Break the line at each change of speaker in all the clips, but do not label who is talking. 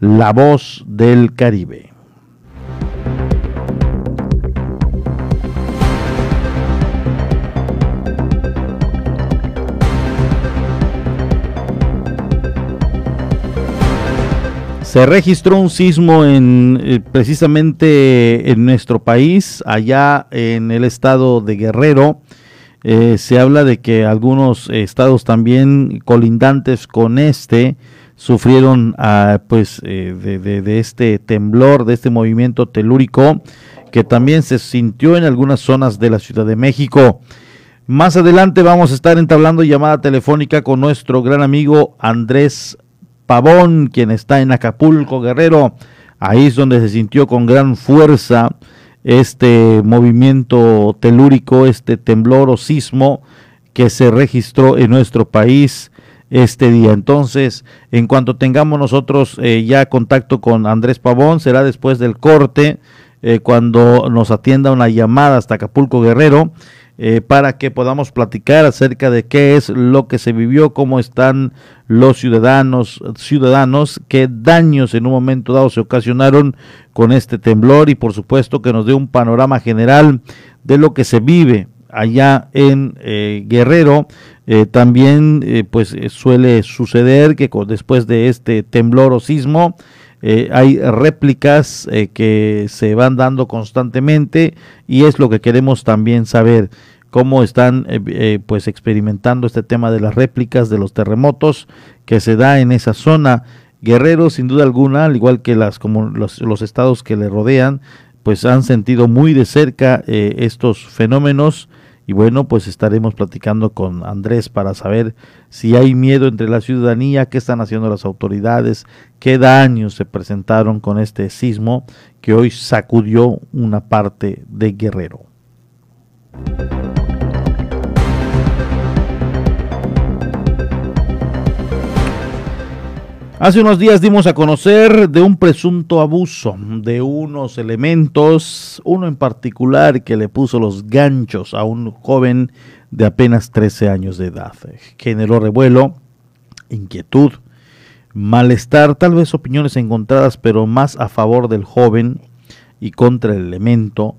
La Voz del Caribe. Se registró un sismo en eh, precisamente en nuestro país, allá en el estado de Guerrero. Eh, se habla de que algunos estados también colindantes con este sufrieron ah, pues eh, de, este temblor, de este movimiento telúrico que también se sintió en algunas zonas de la Ciudad de México. Más adelante vamos a estar entablando llamada telefónica con nuestro gran amigo Andrés Pavón, quien está en Acapulco, Guerrero. Ahí es donde se sintió con gran fuerza este movimiento telúrico, este temblor o sismo que se registró en nuestro país este día. Entonces, en cuanto tengamos nosotros eh, ya contacto con Andrés Pavón, será después del corte, eh, cuando nos atienda una llamada hasta Acapulco Guerrero eh, para que podamos platicar acerca de qué es lo que se vivió, cómo están los ciudadanos, ciudadanos, qué daños en un momento dado se ocasionaron con este temblor y por supuesto que nos dé un panorama general de lo que se vive allá en Guerrero. Eh, también pues suele suceder que después de este temblor o sismo hay réplicas que se van dando constantemente y es lo que queremos también saber cómo están eh, eh, pues experimentando este tema de las réplicas de los terremotos que se da en esa zona. Guerrero, sin duda alguna, al igual que las como los, estados que le rodean, pues han sentido muy de cerca eh, estos fenómenos y bueno, pues estaremos platicando con Andrés para saber si hay miedo entre la ciudadanía, qué están haciendo las autoridades, qué daños se presentaron con este sismo que hoy sacudió una parte de Guerrero. Hace unos días dimos a conocer de un presunto abuso de unos elementos, uno en particular que le puso los ganchos a un joven de apenas 13 años de edad. Generó revuelo, inquietud, malestar, tal vez opiniones encontradas, pero más a favor del joven y contra el elemento.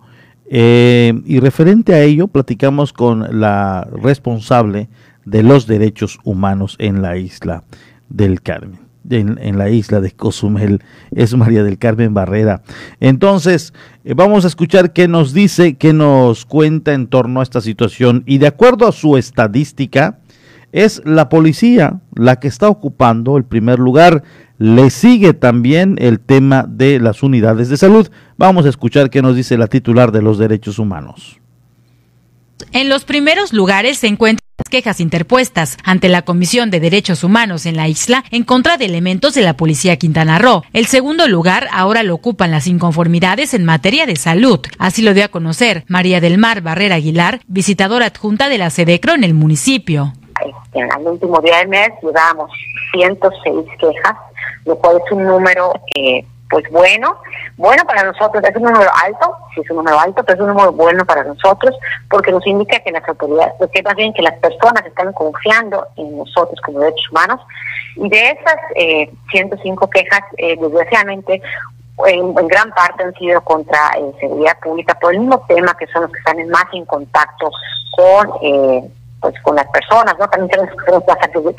Eh, y referente a ello, platicamos con la responsable de los derechos humanos en la isla del Carmen en, la isla de Cozumel es María del Carmen Barrera. Entonces, eh, vamos a escuchar qué nos dice, qué nos cuenta en torno a esta situación. Y de acuerdo a su estadística, es la policía la que está ocupando el primer lugar. Le sigue también el tema de las unidades de salud. Vamos a escuchar qué nos dice la titular de los derechos humanos.
En los primeros lugares se quejas interpuestas ante la Comisión de Derechos Humanos en la isla en contra de elementos de la Policía Quintana Roo. El segundo lugar ahora lo ocupan las inconformidades en materia de salud. Así lo dio a conocer María del Mar Barrera Aguilar, visitadora adjunta de la SEDECRO en el municipio.
En el último día del mes llevábamos 106 quejas, lo cual es un número eh, pues bueno, bueno para nosotros, es un número alto, sí es un número alto, pero es un número bueno para nosotros porque nos indica que las autoridades, que más bien que las personas están confiando en nosotros como derechos humanos. Y de esas eh, 105 quejas, eh, desgraciadamente, en, gran parte han sido contra eh, seguridad pública por el mismo tema que son los que están más en contacto con eh, pues con las personas, ¿no? También tenemos que más actos de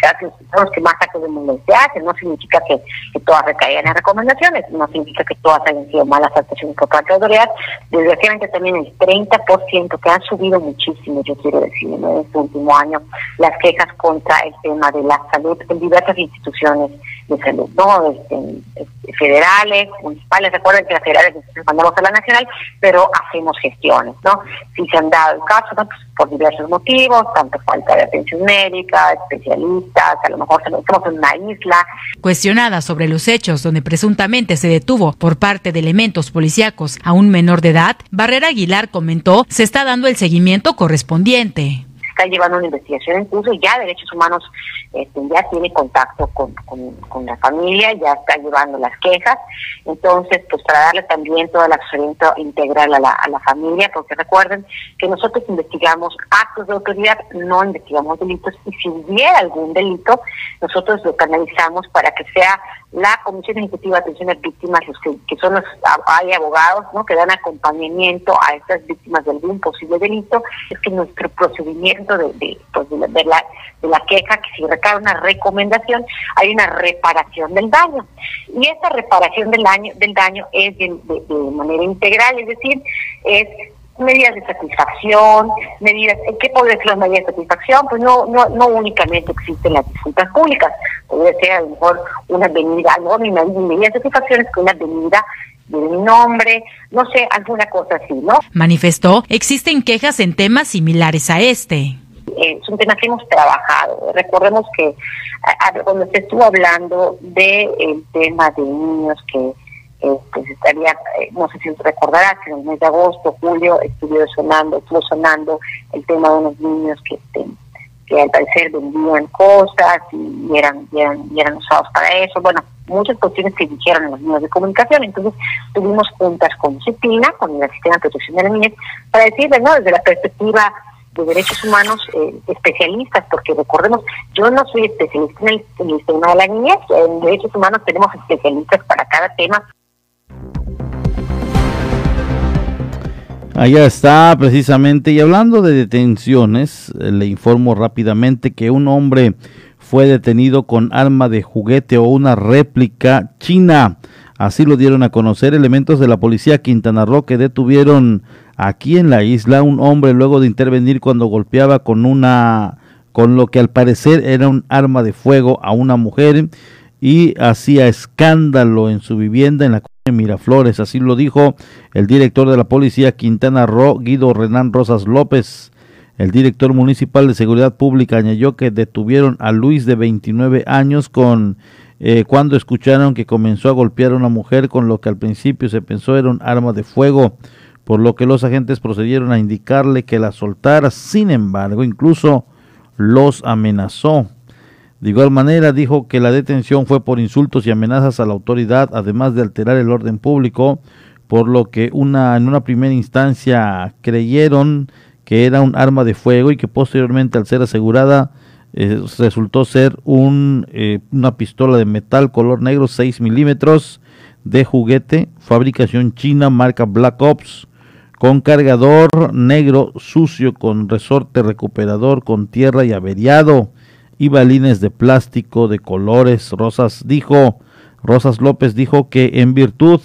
los que más actos de se hacen, no significa que, todas recaigan en recomendaciones, no significa que todas hayan sido malas actuaciones por parte de autoridad. Desgraciadamente también el 30% que han subido muchísimo, yo quiero decir, en este último año, las quejas contra el tema de la salud en diversas instituciones de salud, ¿no? Este, este, federales, municipales, recuerden que las federales mandamos a la nacional, pero hacemos gestiones, ¿no? Si se han dado el caso, pues, por diversos motivos, tanto falta de atención médica, especialistas, a lo mejor estamos en una isla.
Cuestionada sobre los hechos donde presuntamente se detuvo por parte de elementos policíacos a un menor de edad, Barrera Aguilar comentó se está dando el seguimiento correspondiente
está llevando una investigación en curso y ya Derechos Humanos este, ya tiene contacto con, con, la familia, ya está llevando las quejas. Entonces, pues para darle también todo el asesoramiento integral a la, a la familia, porque recuerden que nosotros investigamos actos de autoridad, no investigamos delitos y si hubiera algún delito, nosotros lo canalizamos para que sea la Comisión Ejecutiva de Atención a Víctimas, los que, son los, hay abogados ¿no? que dan acompañamiento a estas víctimas de algún posible delito, es que nuestro procedimiento de, de, pues de, la, de la queja, que si recae una recomendación, hay una reparación del daño. Y esta reparación del daño, del daño es de, de manera integral, es decir, es medidas de satisfacción, medidas, ¿qué puede ser las medidas de satisfacción? Pues no, no, no únicamente existen las disputas públicas, puede ser a lo mejor una venida, no ni medidas de satisfacción es que una venida de mi nombre, no sé, alguna cosa así, ¿no?
Manifestó, existen quejas en temas similares a este.
Eh, es un tema que hemos trabajado. Recordemos que cuando se estuvo hablando del tema de niños que pues estaría, eh, no sé si recordarás, que en el mes de agosto, julio, estuvo sonando, estuvo sonando el tema de unos niños que, este, que al parecer vendían cosas y eran, y eran, usados para eso. Bueno, muchas cuestiones que dijeron en los medios de comunicación. Entonces, tuvimos juntas con disciplina, con el Sistema de Protección de la Niñez, para decirles, ¿no? Desde la perspectiva de derechos humanos eh, especialistas, porque recordemos, yo no soy especialista en el, en el tema de la niñez, en derechos humanos tenemos especialistas para cada tema.
Allá está precisamente. Y hablando de detenciones, eh, le informo rápidamente que un hombre fue detenido con arma de juguete o una réplica china. Así lo dieron a conocer elementos de la policía Quintana Roo que detuvieron aquí en la isla un hombre luego de intervenir cuando golpeaba con una con lo que al parecer era un arma de fuego a una mujer y hacía escándalo en su vivienda en la Miraflores. Así lo dijo el director de la policía Quintana Roo, Guido Renán Rosas López. El director municipal de seguridad pública añadió que detuvieron a Luis de 29 años con eh, cuando escucharon que comenzó a golpear a una mujer con lo que al principio se pensó era un arma de fuego, por lo que los agentes procedieron a indicarle que la soltara. Sin embargo, incluso los amenazó. De igual manera, dijo que la detención fue por insultos y amenazas a la autoridad, además de alterar el orden público, por lo que una, en una primera instancia creyeron que era un arma de fuego y que posteriormente al ser asegurada eh, resultó ser un, eh, una pistola de metal color negro 6 milímetros de juguete, fabricación china, marca Black Ops, con cargador negro sucio con resorte recuperador con tierra y averiado y balines de plástico de colores. Rosas dijo, Rosas López dijo que en virtud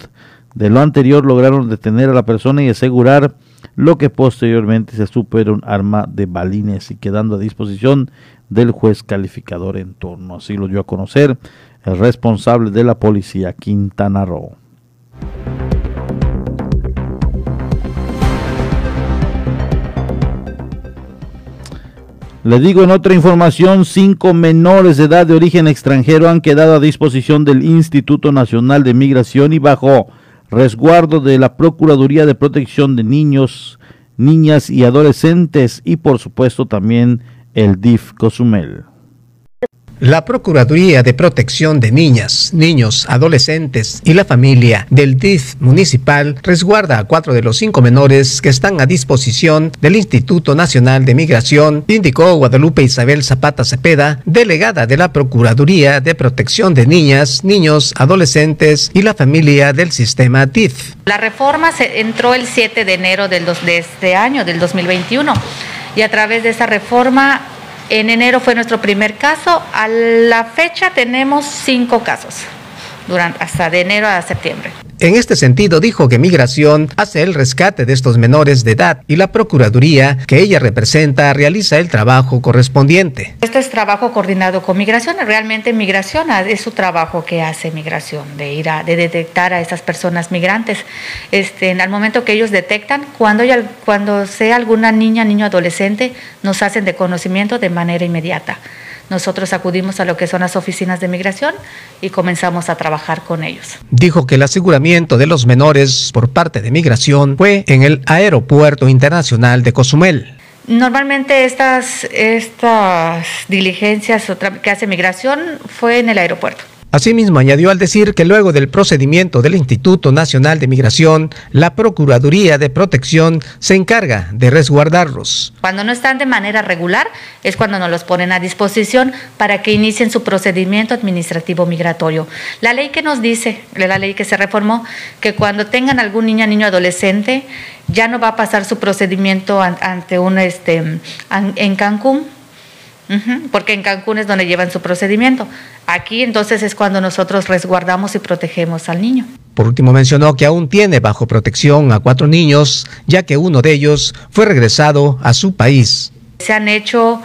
de lo anterior lograron detener a la persona y asegurar lo que posteriormente se supo era un arma de balines y quedando a disposición del juez calificador en turno. Así lo dio a conocer el responsable de la policía Quintana Roo. Le digo en otra información, cinco menores de edad de origen extranjero han quedado a disposición del Instituto Nacional de Migración y bajo resguardo de la Procuraduría de Protección de Niños, Niñas y Adolescentes y por supuesto también el DIF Cozumel.
La Procuraduría de Protección de Niñas, Niños, Adolescentes y la Familia del DIF municipal resguarda a cuatro de los cinco menores que están a disposición del Instituto Nacional de Migración, indicó Guadalupe Isabel Zapata Cepeda, delegada de la Procuraduría de Protección de Niñas, Niños, Adolescentes y la Familia del sistema DIF.
La reforma se entró el 7 de enero de este año, del 2021, y a través de esa reforma en enero fue nuestro primer caso. A la fecha tenemos cinco casos, durante, hasta de enero a septiembre.
En este sentido, dijo que Migración hace el rescate de estos menores de edad y la Procuraduría que ella representa realiza el trabajo correspondiente.
Este es trabajo coordinado con Migración. Realmente Migración es su trabajo que hace Migración, de ir a de detectar a estas personas migrantes. Este, en el momento que ellos detectan, cuando, cuando sea alguna niña, niño, adolescente, nos hacen de conocimiento de manera inmediata nosotros acudimos a lo que son las oficinas de migración y comenzamos a trabajar con ellos.
Dijo que el aseguramiento de los menores por parte de migración fue en el Aeropuerto Internacional de Cozumel.
Normalmente estas, estas diligencias que hace migración fue en el aeropuerto.
Asimismo, añadió al decir que luego del procedimiento del Instituto Nacional de Migración, la Procuraduría de Protección se encarga de resguardarlos.
Cuando no están de manera regular es cuando nos los ponen a disposición para que inicien su procedimiento administrativo migratorio. La ley que nos dice, la ley que se reformó, que cuando tengan algún niño, niño, adolescente, ya no va a pasar su procedimiento ante un, este, en Cancún, porque en Cancún es donde llevan su procedimiento. Aquí entonces es cuando nosotros resguardamos y protegemos al niño.
Por último mencionó que aún tiene bajo protección a cuatro niños, ya que uno de ellos fue regresado a su país.
Se han hecho,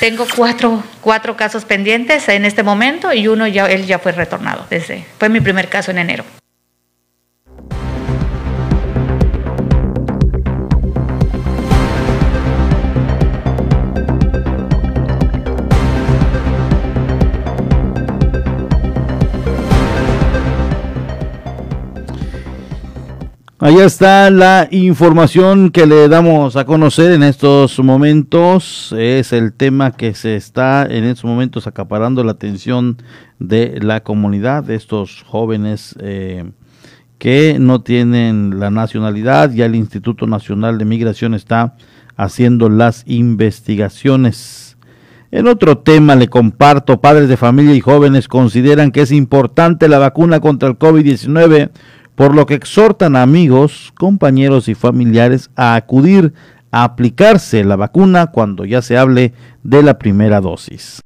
tengo cuatro, cuatro casos pendientes en este momento y uno ya, él ya fue retornado. Desde, fue mi primer caso en enero.
Allá está la información que le damos a conocer en estos momentos. Es el tema que se está en estos momentos acaparando la atención de la comunidad, de estos jóvenes eh, que no tienen la nacionalidad. Ya el Instituto Nacional de Migración está haciendo las investigaciones. En otro tema le comparto, padres de familia y jóvenes consideran que es importante la vacuna contra el COVID-19 por lo que exhortan a amigos, compañeros y familiares a acudir a aplicarse la vacuna cuando ya se hable de la primera dosis.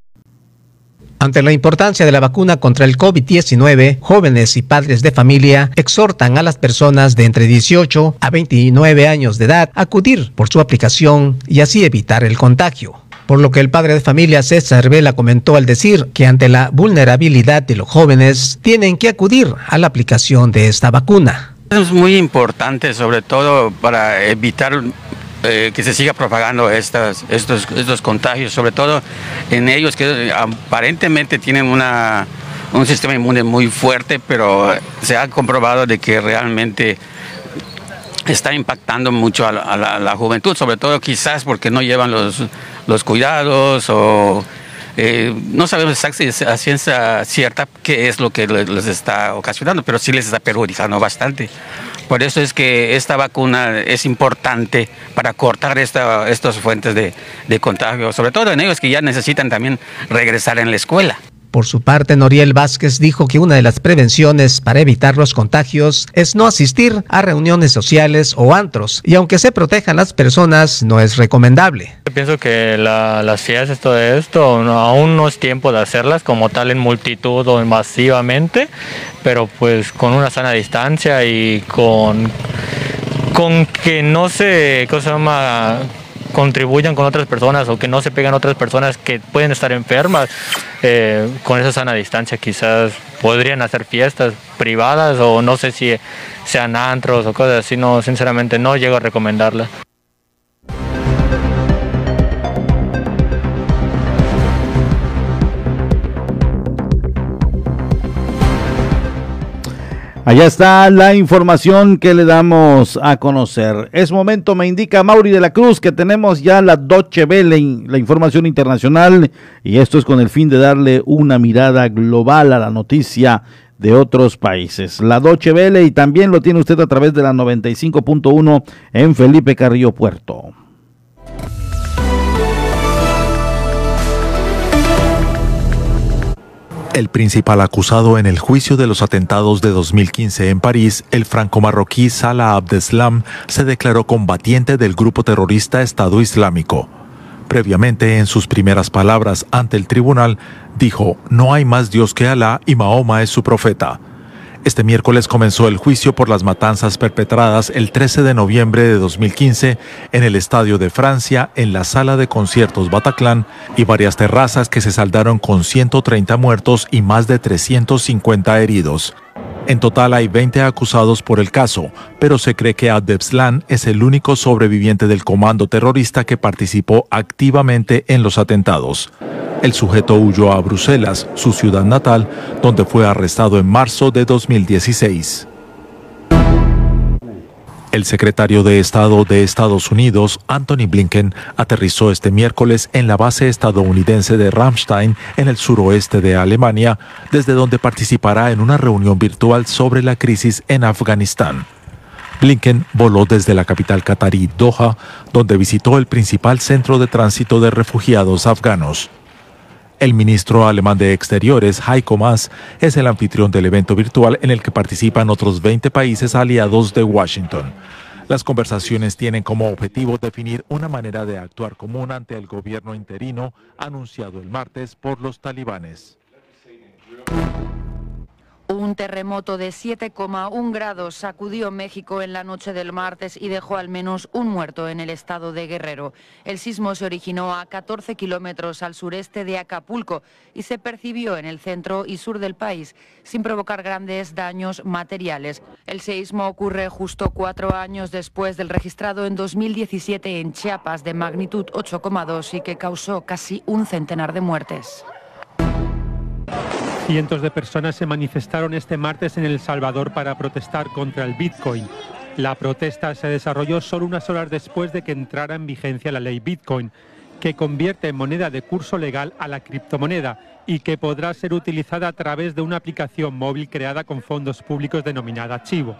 Ante la importancia de la vacuna contra el COVID-19, jóvenes y padres de familia exhortan a las personas de entre 18 a 29 años de edad a acudir por su aplicación y así evitar el contagio por lo que el padre de familia César Vela comentó al decir que ante la vulnerabilidad de los jóvenes tienen que acudir a la aplicación de esta vacuna.
Es muy importante, sobre todo para evitar eh, que se siga propagando estas, estos, estos contagios, sobre todo en ellos que aparentemente tienen una, un sistema inmune muy fuerte, pero se ha comprobado de que realmente está impactando mucho a la, juventud, sobre todo quizás porque no llevan los, los cuidados o eh, no sabemos a ciencia cierta qué es lo que les está ocasionando, pero sí les está perjudicando bastante. Por eso es que esta vacuna es importante para cortar esta, estas fuentes de, de contagio, sobre todo en ellos que ya necesitan también regresar en la escuela.
Por su parte, Noriel Vázquez dijo que una de las prevenciones para evitar los contagios es no asistir a reuniones sociales o antros, y aunque se protejan las personas, no es recomendable.
Yo pienso que las fiestas, todo esto, aún no es tiempo de hacerlas como tal en multitud o masivamente, pero pues con una sana distancia y con, con que no se, ¿cómo se llama? Contribuyan con otras personas o que no se pegan otras personas que pueden estar enfermas, eh, con esa sana distancia quizás podrían hacer fiestas privadas o no sé si sean antros o cosas así, no, sinceramente no llego a recomendarla.
Allá está la información que le damos a conocer. Es momento, me indica Mauri de la Cruz, que tenemos ya la Doche Vele, la información internacional, y esto es con el fin de darle una mirada global a la noticia de otros países. La Doche Vele y también lo tiene usted a través de la 95.1 en Felipe Carrillo Puerto.
El principal acusado en el juicio de los atentados de 2015 en París, el franco-marroquí Salah Abdeslam, se declaró combatiente del grupo terrorista Estado Islámico. Previamente, en sus primeras palabras ante el tribunal, dijo, no hay más Dios que Alá y Mahoma es su profeta. Este miércoles comenzó el juicio por las matanzas perpetradas el 13 de noviembre de 2015 en el Estadio de Francia, en la sala de conciertos Bataclan y varias terrazas que se saldaron con 130 muertos y más de 350 heridos. En total hay 20 acusados por el caso, pero se cree que Abdeslam es el único sobreviviente del comando terrorista que participó activamente en los atentados. El sujeto huyó a Bruselas, su ciudad natal, donde fue arrestado en marzo de 2016. El secretario de Estado de Estados Unidos, Anthony Blinken, aterrizó este miércoles en la base estadounidense de Ramstein, en el suroeste de Alemania, desde donde participará en una reunión virtual sobre la crisis en Afganistán. Blinken voló desde la capital catarí Doha, donde visitó el principal centro de tránsito de refugiados afganos. El ministro alemán de Exteriores, Heiko Maas, es el anfitrión del evento virtual en el que participan otros 20 países aliados de Washington. Las conversaciones tienen como objetivo definir una manera de actuar común ante el gobierno interino anunciado el martes por los talibanes.
Un terremoto de 7,1 grados sacudió México en la noche del martes y dejó al menos un muerto en el estado de Guerrero. El sismo se originó a 14 kilómetros al sureste de Acapulco y se percibió en el centro y sur del país sin provocar grandes daños materiales. El seísmo ocurre justo cuatro años después del registrado en 2017 en Chiapas de magnitud 8,2 y que causó casi un centenar de muertes.
Cientos de personas se manifestaron este martes en El Salvador para protestar contra el Bitcoin. La protesta se desarrolló solo unas horas después de que entrara en vigencia la ley Bitcoin, que convierte en moneda de curso legal a la criptomoneda y que podrá ser utilizada a través de una aplicación móvil creada con fondos públicos denominada Chivo.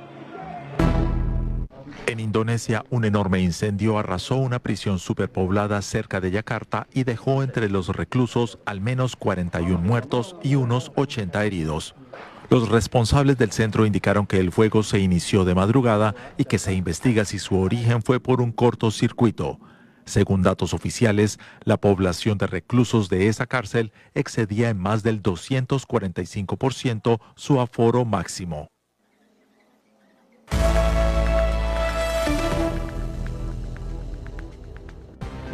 En Indonesia, un enorme incendio arrasó una prisión superpoblada cerca de Yakarta y dejó entre los reclusos al menos 41 muertos y unos 80 heridos. Los responsables del centro indicaron que el fuego se inició de madrugada y que se investiga si su origen fue por un cortocircuito. Según datos oficiales, la población de reclusos de esa cárcel excedía en más del 245% su aforo máximo.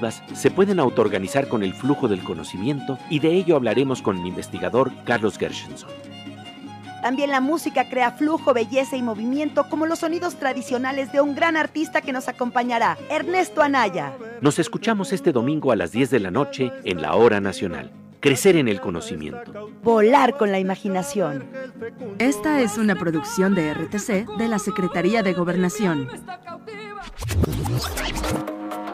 colectivas se pueden autoorganizar con el flujo del conocimiento y de ello hablaremos con el investigador Carlos Gershenson.
También la música crea flujo, belleza y movimiento como los sonidos tradicionales de un gran artista que nos acompañará, Ernesto Anaya.
Nos escuchamos este domingo a las 10 de la noche en la Hora Nacional. Crecer en el conocimiento.
Volar con la imaginación.
Esta es una producción de RTC de la Secretaría de Gobernación.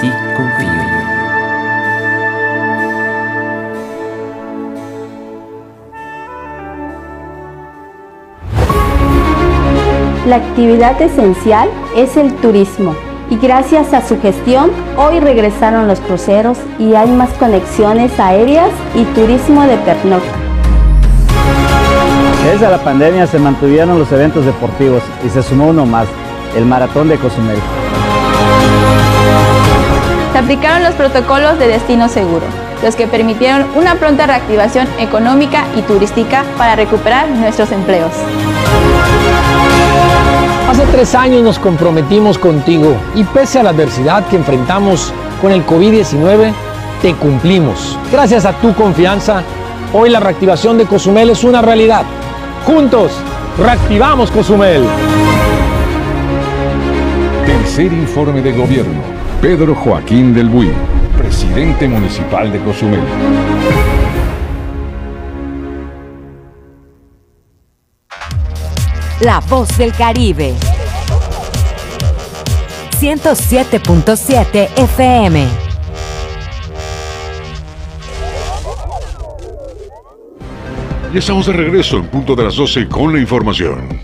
ti confío.
La actividad esencial es el turismo y gracias a su gestión hoy regresaron los cruceros y hay más conexiones aéreas y turismo de pernocta.
Desde la pandemia se mantuvieron los eventos deportivos y se sumó uno más, el Maratón de Cozumel.
Se aplicaron los protocolos de destino seguro. los que permitieron una pronta reactivación económica y turística para recuperar nuestros empleos.
Hace tres años nos comprometimos contigo y pese a la adversidad que enfrentamos con el COVID-19, te cumplimos. Gracias a tu confianza, hoy la reactivación de Cozumel es una realidad. Juntos, reactivamos Cozumel.
Tercer informe de gobierno. Pedro Joaquín del Buy, presidente municipal de Cozumel.
La voz del Caribe. 107.7 FM.
Y estamos de regreso en punto de las 12 con la información.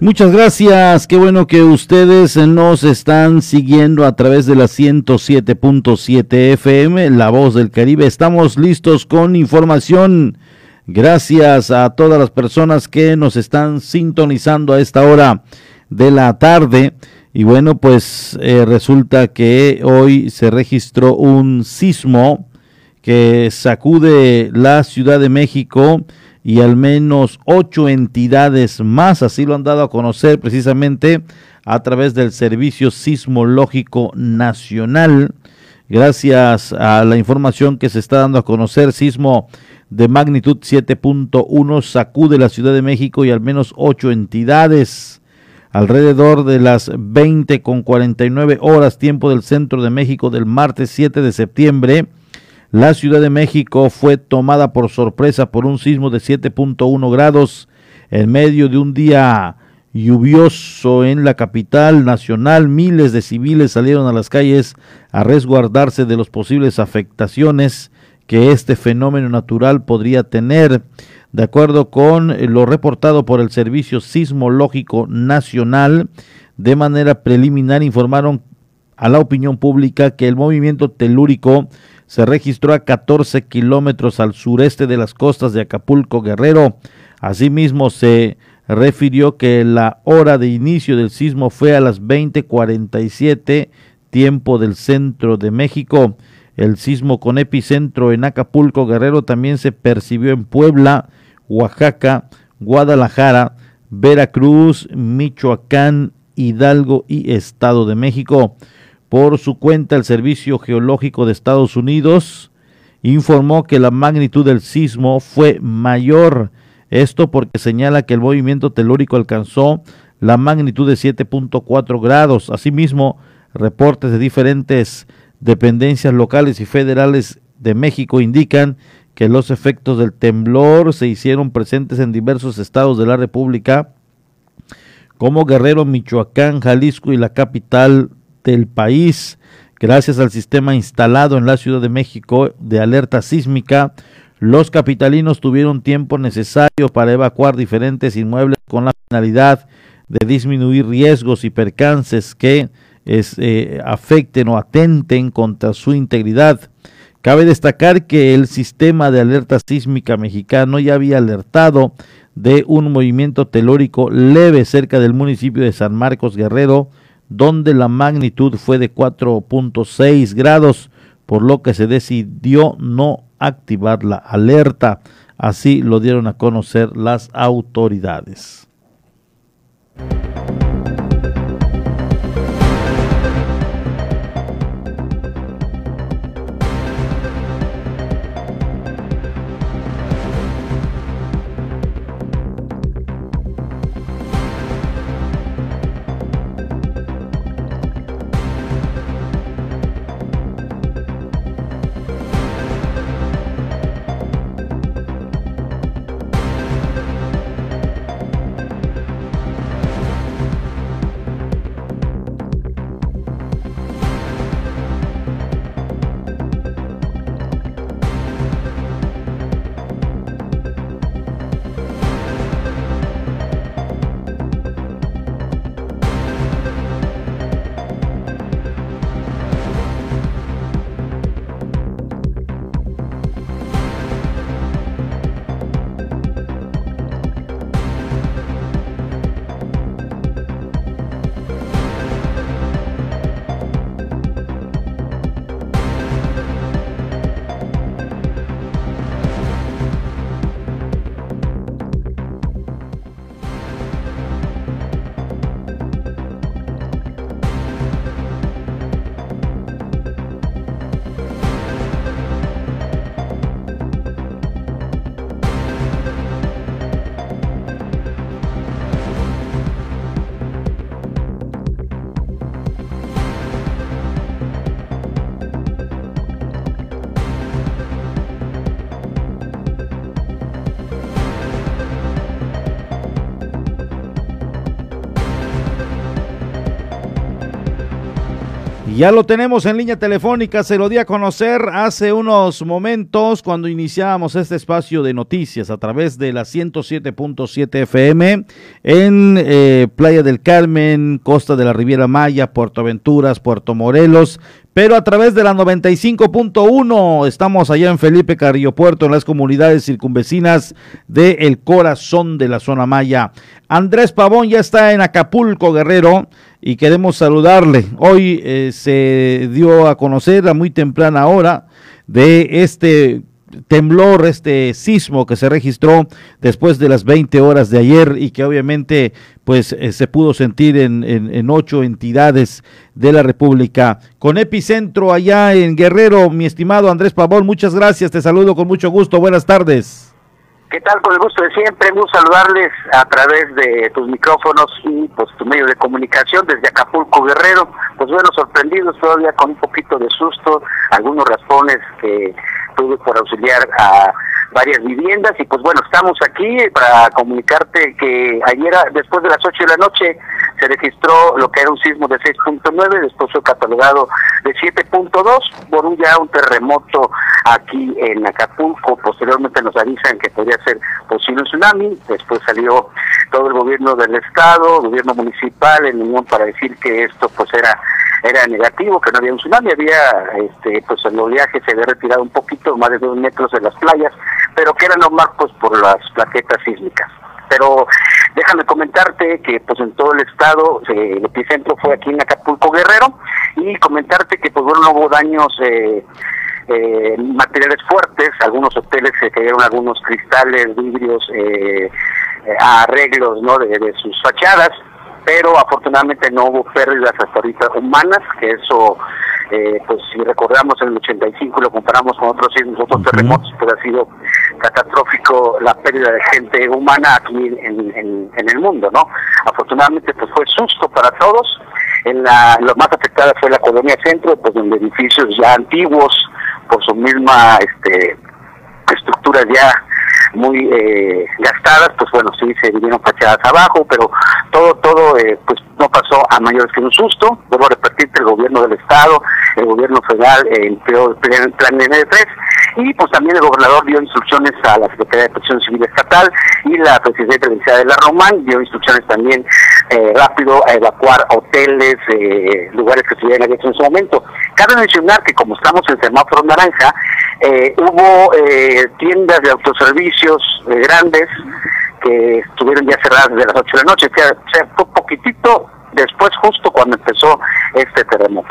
Muchas gracias, qué bueno que ustedes nos están siguiendo a través de la 107.7 FM, La Voz del Caribe. Estamos listos con información. Gracias a todas las personas que nos están sintonizando a esta hora de la tarde. Y bueno, pues eh, resulta que hoy se registró un sismo que sacude la Ciudad de México y al menos ocho entidades más, así lo han dado a conocer precisamente a través del Servicio Sismológico Nacional. Gracias a la información que se está dando a conocer, sismo de magnitud 7.1 sacude la Ciudad de México y al menos ocho entidades. Alrededor de las 20 con 49 horas tiempo del centro de México del martes 7 de septiembre, la Ciudad de México fue tomada por sorpresa por un sismo de 7.1 grados en medio de un día lluvioso en la capital nacional. Miles de civiles salieron a las calles a resguardarse de las posibles afectaciones que este fenómeno natural podría tener. De acuerdo con lo reportado por el Servicio Sismológico Nacional, de manera preliminar informaron a la opinión pública que el movimiento telúrico se registró a 14 kilómetros al sureste de las costas de Acapulco Guerrero. Asimismo, se refirió que la hora de inicio del sismo fue a las 20:47 tiempo del centro de México. El sismo con epicentro en Acapulco Guerrero también se percibió en Puebla, Oaxaca, Guadalajara, Veracruz, Michoacán, Hidalgo y Estado de México. Por su cuenta, el Servicio Geológico de Estados Unidos informó que la magnitud del sismo fue mayor. Esto porque señala que el movimiento telúrico alcanzó la magnitud de 7.4 grados. Asimismo, reportes de diferentes dependencias locales y federales de México indican que los efectos del temblor se hicieron presentes en diversos estados de la República, como Guerrero, Michoacán, Jalisco y la capital del país. Gracias al sistema instalado en la Ciudad de México de alerta sísmica, los capitalinos tuvieron tiempo necesario para evacuar diferentes inmuebles con la finalidad de disminuir riesgos y percances que eh, afecten o atenten contra su integridad. Cabe destacar que el sistema de alerta sísmica mexicano ya había alertado de un movimiento telúrico leve cerca del municipio de San Marcos Guerrero, donde la magnitud fue de 4.6 grados, por lo que se decidió no activar la alerta. Así lo dieron a conocer las autoridades. Ya lo tenemos en línea telefónica, se lo di a conocer hace unos momentos cuando iniciábamos este espacio de noticias a través de la 107.7 FM en eh, Playa del Carmen, Costa de la Riviera Maya, Puerto Aventuras, Puerto Morelos, pero a través de la 95.1 estamos allá en Felipe Carrillo Puerto, en las comunidades circunvecinas de El Corazón de la Zona Maya. Andrés Pavón ya está en Acapulco, Guerrero, y queremos saludarle. Hoy eh, se dio a conocer a muy temprana hora de este temblor, este sismo que se registró después de las 20 horas de ayer y que obviamente pues eh, se pudo sentir en, en, ocho entidades de la República. Con epicentro allá en Guerrero, mi estimado Andrés Pavón, muchas gracias, te saludo con mucho gusto, buenas tardes.
¿Qué tal? Con el gusto de siempre, gusto saludarles a través de tus micrófonos y pues tu medio de comunicación desde Acapulco Guerrero. Pues bueno, sorprendidos todavía con un poquito de susto, algunos raspones que tuve por auxiliar a varias viviendas y pues bueno, estamos aquí para comunicarte que ayer después de las 8 de la noche se registró lo que era un sismo de 6.9, después fue catalogado de 7.2 por un ya un terremoto aquí en Acapulco, posteriormente nos avisan que podría ser posible un tsunami, después salió todo el gobierno del estado, gobierno municipal en unión para decir que esto pues era era negativo, que no había un tsunami, había, este, pues el oleaje se había retirado un poquito, más de dos metros de las playas, pero que era normal pues por las plaquetas sísmicas. Pero déjame comentarte que pues en todo el estado eh, el epicentro fue aquí en Acapulco Guerrero y comentarte que pues bueno no hubo daños eh, eh, materiales fuertes, algunos hoteles se cayeron algunos cristales, vidrios, eh, arreglos no de, de sus fachadas, pero afortunadamente no hubo pérdidas hasta ahorita humanas, que eso, eh, pues si recordamos en el 85 y lo comparamos con otros otros terremotos, pues ha sido catastrófico la pérdida de gente humana aquí en, el mundo, ¿no? Afortunadamente pues fue susto para todos, en la, lo más afectada fue la colonia centro, pues donde edificios ya antiguos, por su misma este estructuras ya muy eh, gastadas, pues bueno, sí se vinieron fachadas abajo, pero todo, todo, eh, pues no pasó a mayores que un susto. Vuelvo a repetirte, el gobierno del Estado, el gobierno federal eh, empleó el plan N3 y pues también el gobernador dio instrucciones a la Secretaría de Protección Civil Estatal y la Presidencia de la Román dio instrucciones también eh, rápido a evacuar hoteles, eh, lugares que estuvieran abiertos en su momento. Cabe mencionar que como estamos en semáforo naranja, eh, hubo eh, tiendas de eh, grandes que estuvieron ya cerradas desde las 8 de la noche, o sea, fue poquitito después, justo cuando empezó este terremoto.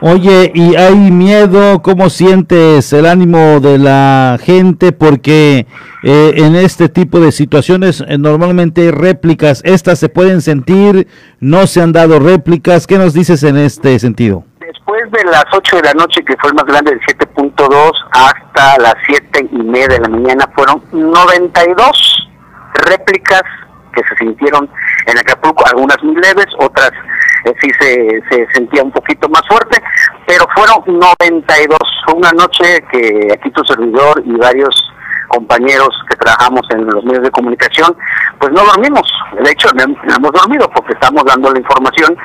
Oye, ¿y hay miedo? ¿Cómo sientes el ánimo de la gente? Porque en este tipo de situaciones normalmente hay réplicas. ¿Estas se pueden sentir? ¿No se han dado réplicas? ¿Qué nos dices en este sentido?
después de las 8 de la noche, que fue el más grande del 7.2, hasta las 7 y media de la mañana, fueron 92 réplicas que se sintieron en Acapulco, algunas muy leves, otras eh, sí se, se sentía un poquito más fuerte, pero fueron 92. Fue una noche que aquí tu servidor y varios compañeros que trabajamos en los medios de comunicación, pues no dormimos. De hecho, no, hemos dormido porque estamos dando la información.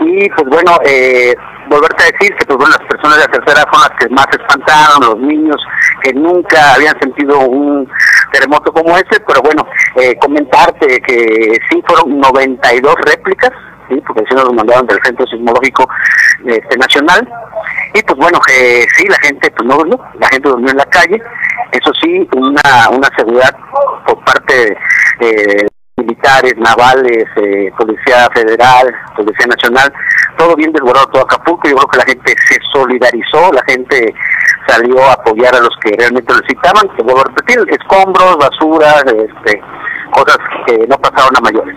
Y pues bueno, eh, volverte a decir que pues bueno, las personas de la tercera son las que más espantaron, los niños que nunca habían sentido un terremoto como este, pero bueno, eh, comentarte que sí fueron 92 réplicas, porque si nos mandaron del Centro Sismológico este, Nacional, y pues bueno, eh, sí, la gente pues no durmió, la gente durmió en la calle, eso sí, una, una seguridad por parte de militares, navales, eh, Policía Federal, Policía Nacional, todo bien desbordado todo Acapulco, yo creo que la gente se solidarizó, la gente salió a apoyar a los que realmente necesitaban, que vuelvo a repetir, escombros, basura, este, cosas que no pasaron a mayores.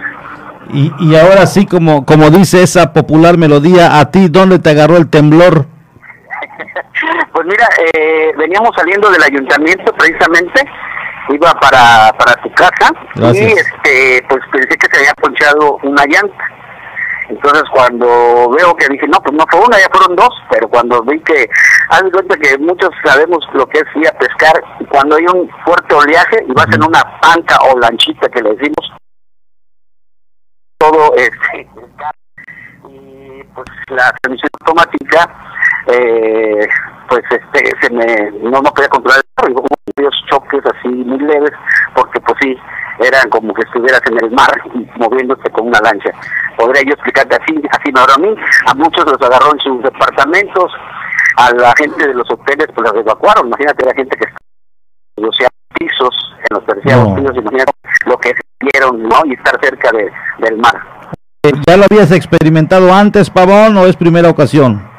Y, y ahora sí, como, como dice esa popular melodía, ¿a ti dónde te agarró el temblor?
pues mira, eh, veníamos saliendo del ayuntamiento precisamente, iba para, para tu casa y este pues pensé que se había ponchado una llanta. Entonces cuando veo que dije, no, pues no fue una, ya fueron dos, pero cuando vi que, haz cuenta que muchos sabemos lo que es ir a pescar, cuando hay un fuerte oleaje y vas en una panca o lanchita que le decimos, todo este, y pues la transmisión automática, eh, pues este, se me, no, no podía controlar el carro, y hubo varios choques así muy leves, porque pues sí, eran como que estuvieras en el mar y moviéndose con una lancha. Podría yo explicarte así, así me a mí, a muchos los agarró en sus departamentos, a la gente de los hoteles pues los evacuaron, imagínate la gente que está en los pisos, en los terciados
No.
pisos, imagínate lo que vieron, ¿no? Y estar cerca de, del mar.
Eh, ¿Ya lo habías experimentado antes, Pavón, o es primera ocasión?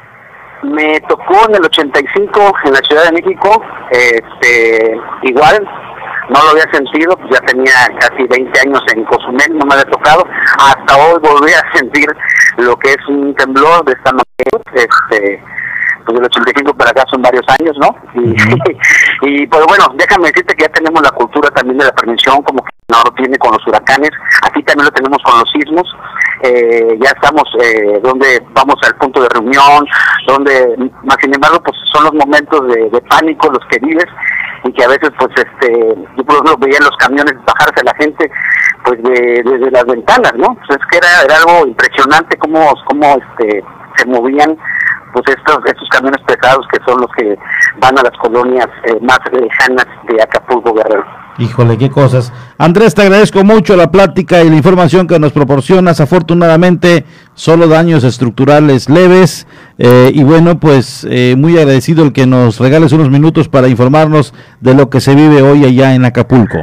Me tocó en el 85 en la Ciudad de México, este, igual, no lo había sentido, ya tenía casi 20 años en Cozumel, no me había tocado, hasta hoy volví a sentir lo que es un temblor de esta magnitud, este, pues del 85 para acá son varios años, ¿no? Y, y pues bueno, déjame decirte que ya tenemos la cultura también de la prevención, como que no lo tiene con los huracanes, aquí también lo tenemos con los sismos, eh, ya estamos eh, donde vamos al punto de reunión, donde, más sin embargo, pues son los momentos de, de pánico los que vives y que a veces, pues, este, yo por ejemplo veía en los camiones bajarse a la gente, pues, de, desde las ventanas, ¿no? Pues es que era, era algo impresionante cómo, cómo este, se movían pues estos estos camiones pesados que son los que van a las colonias eh, más lejanas de Acapulco Guerrero.
Híjole, qué cosas. Andrés, te agradezco mucho la plática y la información que nos proporcionas. Afortunadamente, solo daños estructurales leves. eh, y bueno, pues eh, muy agradecido el que nos regales unos minutos para informarnos de lo que se vive hoy allá en Acapulco.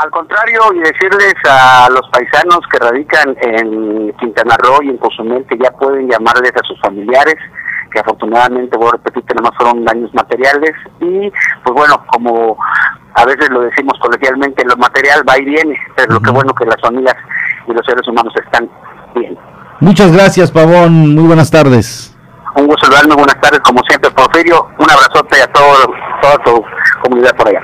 Al contrario, y decirles a los paisanos que radican en Quintana Roo y en Cozumel que ya pueden llamarles a sus familiares, que afortunadamente, voy a repetir que nada más fueron daños materiales y pues bueno, como a veces lo decimos colegialmente, lo material va y viene, pero lo que bueno que las familias y los seres humanos están bien.
Muchas gracias, Pavón. Muy buenas tardes.
Un gusto saludarme, buenas tardes, como siempre, Porfirio, un abrazote a todo, toda tu comunidad por allá.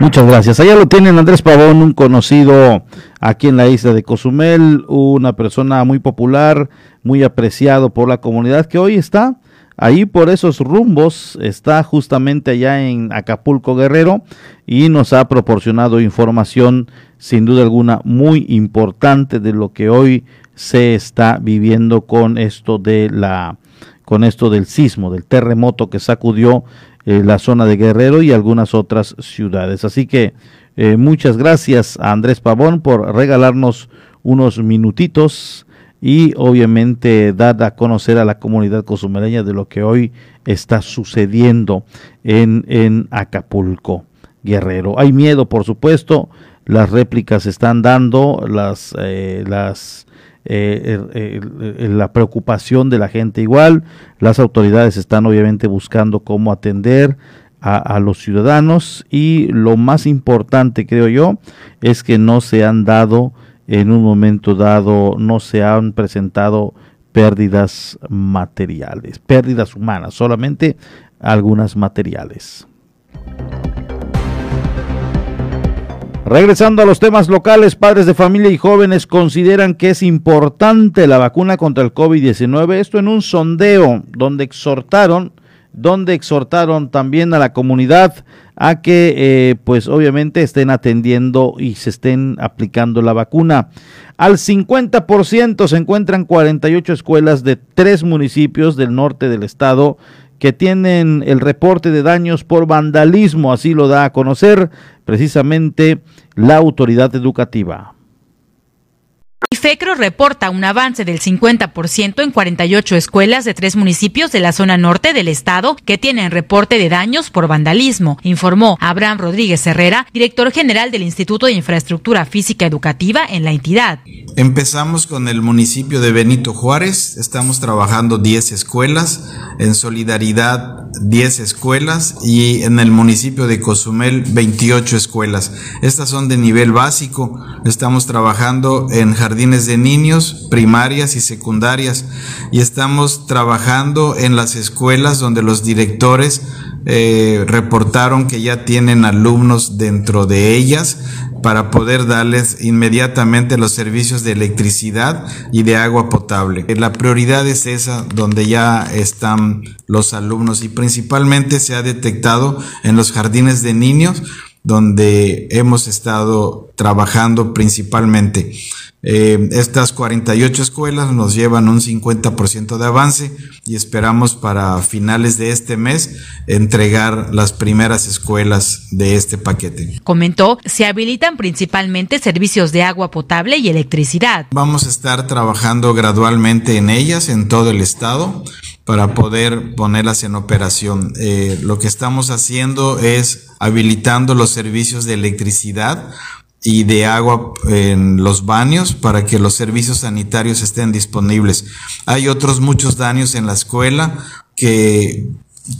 Muchas gracias. Allá lo tienen Andrés Pavón, un conocido aquí en la isla de Cozumel, una persona muy popular, muy apreciado por la comunidad que hoy está ahí por esos rumbos, está justamente allá en Acapulco Guerrero y nos ha proporcionado información sin duda alguna muy importante de lo que hoy se está viviendo con esto de la con esto del sismo, del terremoto que sacudió eh, la zona de Guerrero y algunas otras ciudades. Así que eh, muchas gracias a Andrés Pavón por regalarnos unos minutitos y obviamente dar a conocer a la comunidad cozumeleña de lo que hoy está sucediendo en, en Acapulco, Guerrero. Hay miedo, por supuesto, las réplicas están dando, las, eh, las eh, eh, eh, la preocupación de la gente igual, las autoridades están obviamente buscando cómo atender a, a, los ciudadanos y lo más importante creo yo es que no se han dado en un momento dado, no se han presentado pérdidas materiales, pérdidas humanas, solamente algunas materiales. Regresando a los temas locales, padres de familia y jóvenes consideran que es importante la vacuna contra el COVID-19. Esto en un sondeo donde exhortaron, donde exhortaron también a la comunidad a que, eh, pues obviamente, estén atendiendo y se estén aplicando la vacuna. Al 50% se encuentran 48 escuelas de tres municipios del norte del estado que tienen el reporte de daños por vandalismo, así lo da a conocer precisamente la autoridad educativa.
IFECRO reporta un avance del 50% en 48 escuelas de tres municipios de la zona norte del estado que tienen reporte de daños por vandalismo, informó Abraham Rodríguez Herrera, director general del Instituto de Infraestructura Física Educativa en la entidad.
Empezamos con el municipio de Benito Juárez, estamos trabajando 10 escuelas, en Solidaridad 10 escuelas y en el municipio de Cozumel 28 escuelas. Estas son de nivel básico, estamos trabajando en jardines de niños, primarias y secundarias y estamos trabajando en las escuelas donde los directores eh, reportaron que ya tienen alumnos dentro de ellas para poder darles inmediatamente los servicios de electricidad y de agua potable. La prioridad es esa, donde ya están los alumnos y principalmente se ha detectado en los jardines de niños, donde hemos estado trabajando principalmente. Eh, estas 48 escuelas nos llevan un 50% de avance y esperamos para finales de este mes entregar las primeras escuelas de este paquete.
Comentó, se habilitan principalmente servicios de agua potable y electricidad.
Vamos a estar trabajando gradualmente en ellas en todo el estado para poder ponerlas en operación. Eh, lo que estamos haciendo es habilitando los servicios de electricidad y de agua en los baños para que los servicios sanitarios estén disponibles. Hay otros muchos daños en la escuela que,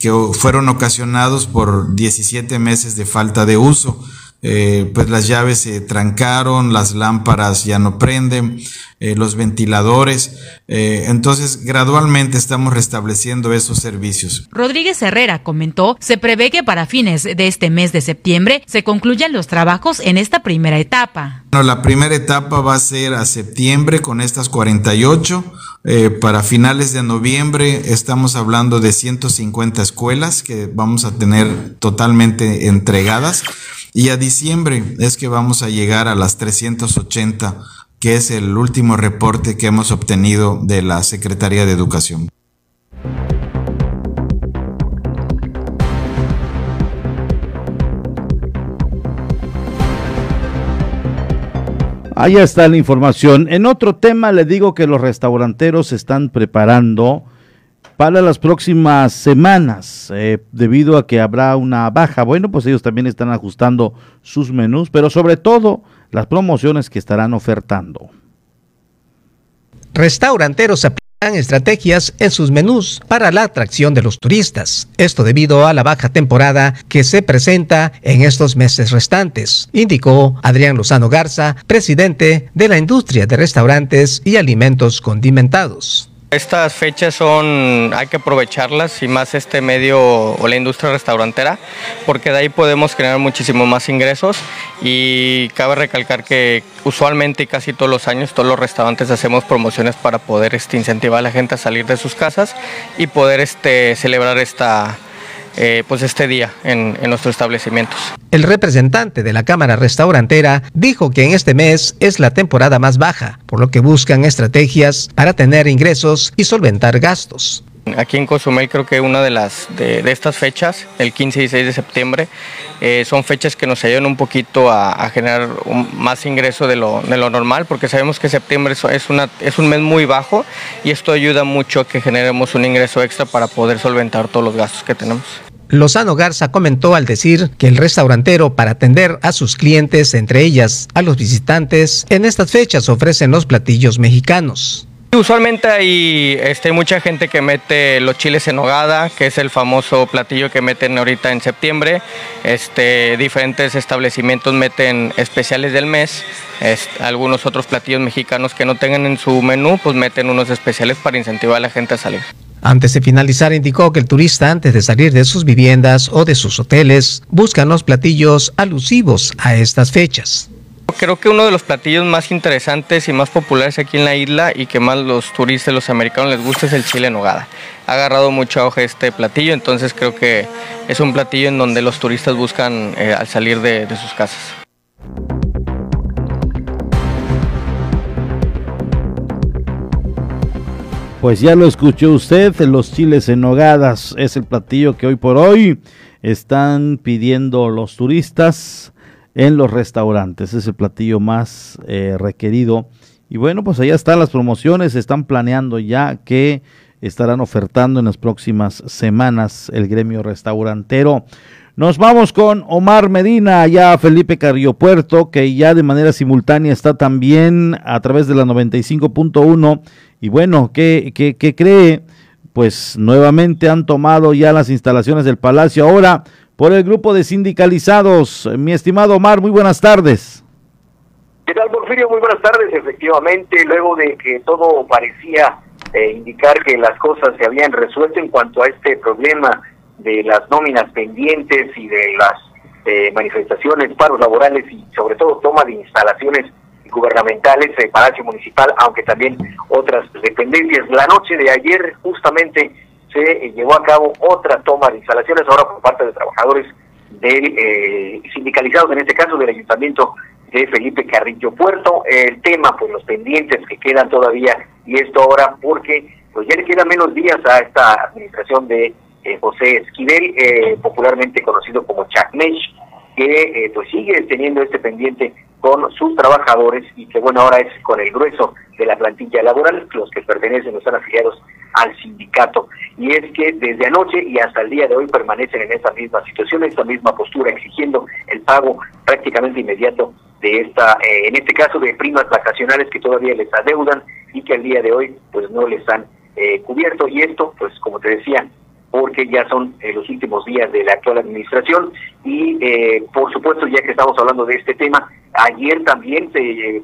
que fueron ocasionados por 17 meses de falta de uso. Eh, pues las llaves se trancaron, las lámparas ya no prenden, eh, los ventiladores. Eh, entonces, gradualmente estamos restableciendo esos servicios.
Rodríguez Herrera comentó, se prevé que para fines de este mes de septiembre se concluyan los trabajos en esta primera etapa.
Bueno, la primera etapa va a ser a septiembre con estas 48. para finales de noviembre estamos hablando de 150 escuelas que vamos a tener totalmente entregadas. Y a diciembre es que vamos a llegar a las 380, que es el último reporte que hemos obtenido de la Secretaría de Educación.
Ahí está la información. En otro tema le digo que los restauranteros están preparando para las próximas semanas, eh, debido a que habrá una baja. Bueno, pues ellos también están ajustando sus menús, pero sobre todo las promociones que estarán ofertando.
Restauranteros aplican estrategias en sus menús para la atracción de los turistas. Esto debido a la baja temporada que se presenta en estos meses restantes, indicó Adrián Lozano Garza, presidente de la industria de restaurantes y alimentos condimentados.
Estas fechas son, hay que aprovecharlas y más este medio o la industria restaurantera, porque de ahí podemos generar muchísimo más ingresos. Y cabe recalcar que usualmente y casi todos los años todos los restaurantes hacemos promociones para poder este, incentivar a la gente a salir de sus casas y poder este, celebrar esta, eh, pues este día en, en, nuestros establecimientos.
El representante de la Cámara Restaurantera dijo que en este mes es la temporada más baja, por lo que buscan estrategias para tener ingresos y solventar gastos.
Aquí en Cozumel creo que una de las de, estas fechas, el 15 y 16 de septiembre, eh, son fechas que nos ayudan un poquito a, generar un, más ingreso de lo, de lo, normal, porque sabemos que septiembre es, una, es un mes muy bajo y esto ayuda mucho a que generemos un ingreso extra para poder solventar todos los gastos que tenemos.
Lozano Garza comentó al decir que el restaurantero para atender a sus clientes, entre ellas a los visitantes, en estas fechas ofrecen los platillos mexicanos.
Usualmente hay este, mucha gente que mete los chiles en hogada, que es el famoso platillo que meten ahorita en septiembre. Este, diferentes establecimientos meten especiales del mes. Algunos otros platillos mexicanos que no tengan en su menú, pues meten unos especiales para incentivar a la gente a salir.
Antes de finalizar, indicó que el turista, antes de salir de sus viviendas o de sus hoteles, buscan los platillos alusivos a estas fechas.
Creo que uno de los platillos más interesantes y más populares aquí en la isla y que más los turistas, los americanos les gusta es el chile en nogada. Ha agarrado mucha hoja este platillo, entonces creo que es un platillo en donde los turistas buscan eh, al salir de, de sus casas.
Pues ya lo escuchó usted, los chiles en nogadas es el platillo que hoy por hoy están pidiendo los turistas en los restaurantes. Es el platillo más eh, requerido. Y bueno, pues allá están las promociones. Están planeando ya que estarán ofertando en las próximas semanas el gremio restaurantero. Nos vamos con Omar Medina, allá Felipe Carriopuerto, que ya de manera simultánea está también a través de la 95.1. Y bueno, ¿qué, qué, qué cree? Pues nuevamente han tomado ya las instalaciones del Palacio. Ahora por el grupo de sindicalizados. Mi estimado Omar, muy buenas tardes.
¿Qué tal, Porfirio? Muy buenas tardes. Efectivamente, luego de que todo parecía eh, indicar que las cosas se habían resuelto en cuanto a este problema de las nóminas pendientes y de las eh, manifestaciones, paros laborales y sobre todo toma de instalaciones gubernamentales, el Palacio Municipal, aunque también otras dependencias. La noche de ayer justamente se llevó a cabo otra toma de instalaciones, ahora por parte de trabajadores del, eh, sindicalizados, en este caso del Ayuntamiento de Felipe Carrillo Puerto. El tema, pues los pendientes que quedan todavía, y esto ahora porque pues ya le quedan menos días a esta administración de eh, José Esquivel, eh, popularmente conocido como Chacmesh, que eh, pues sigue teniendo este pendiente con sus trabajadores y que bueno, ahora es con el grueso de la plantilla laboral, los que pertenecen o están afiliados al sindicato. Y es que desde anoche y hasta el día de hoy permanecen en esa misma situación, en esa misma postura, exigiendo el pago prácticamente inmediato de esta, eh, en este caso de primas vacacionales que todavía les adeudan y que al día de hoy pues no les han eh, cubierto. Y esto, pues como te decía, porque ya son eh, los últimos días de la actual administración y por supuesto ya que estamos hablando de este tema, ayer también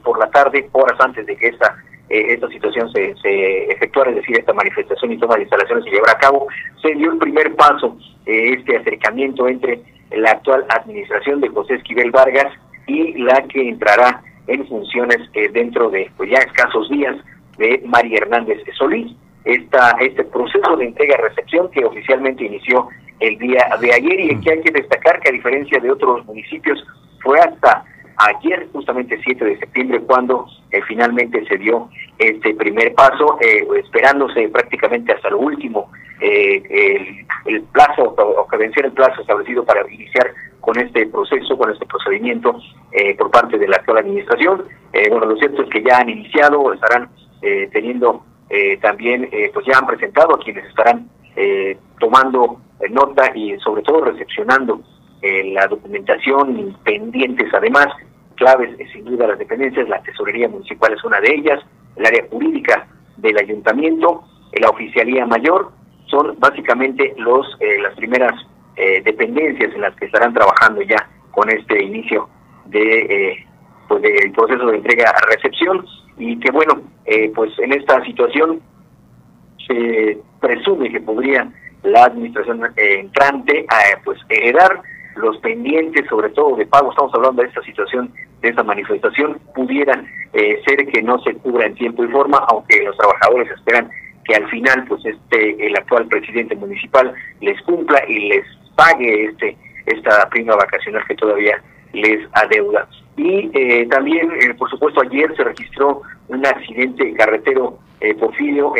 por la tarde, horas antes de que esta eh, esta situación se, se efectuara, es decir, esta manifestación y toma de instalaciones se llevara a cabo, se dio el primer paso, eh, este acercamiento entre la actual administración de José Esquivel Vargas y la que entrará en funciones eh, dentro de pues ya escasos días de María Hernández de Solís. Esta, este proceso de entrega-recepción que oficialmente inició el día de ayer y que hay que destacar que a diferencia de otros municipios fue hasta ayer, justamente 7 de septiembre, cuando eh, finalmente se dio este primer paso, eh, esperándose prácticamente hasta lo último eh, el, plazo o, que venciera el plazo establecido para iniciar con este proceso, con este procedimiento por parte de la actual administración. bueno, lo cierto es que ya han iniciado, estarán teniendo también, pues ya han presentado a quienes estarán tomando nota y sobre todo recepcionando la documentación pendientes. Además claves, sin duda las dependencias, la tesorería municipal es una de ellas, el área jurídica del ayuntamiento, la oficialía mayor, son básicamente los eh, las primeras eh, dependencias en las que estarán trabajando ya con este inicio de eh, pues del proceso de entrega a recepción y que bueno pues en esta situación se presume que podría la administración entrante pues heredar los pendientes, sobre todo de pago, estamos hablando de esta situación, de esta manifestación, pudieran eh, ser que no se cubra en tiempo y forma, aunque los trabajadores esperan que al final, pues este, el actual presidente municipal les cumpla y les pague este esta prima vacacional que todavía les adeuda. Y eh, también, eh, por supuesto, ayer se registró un accidente carretero eh, Porfirio,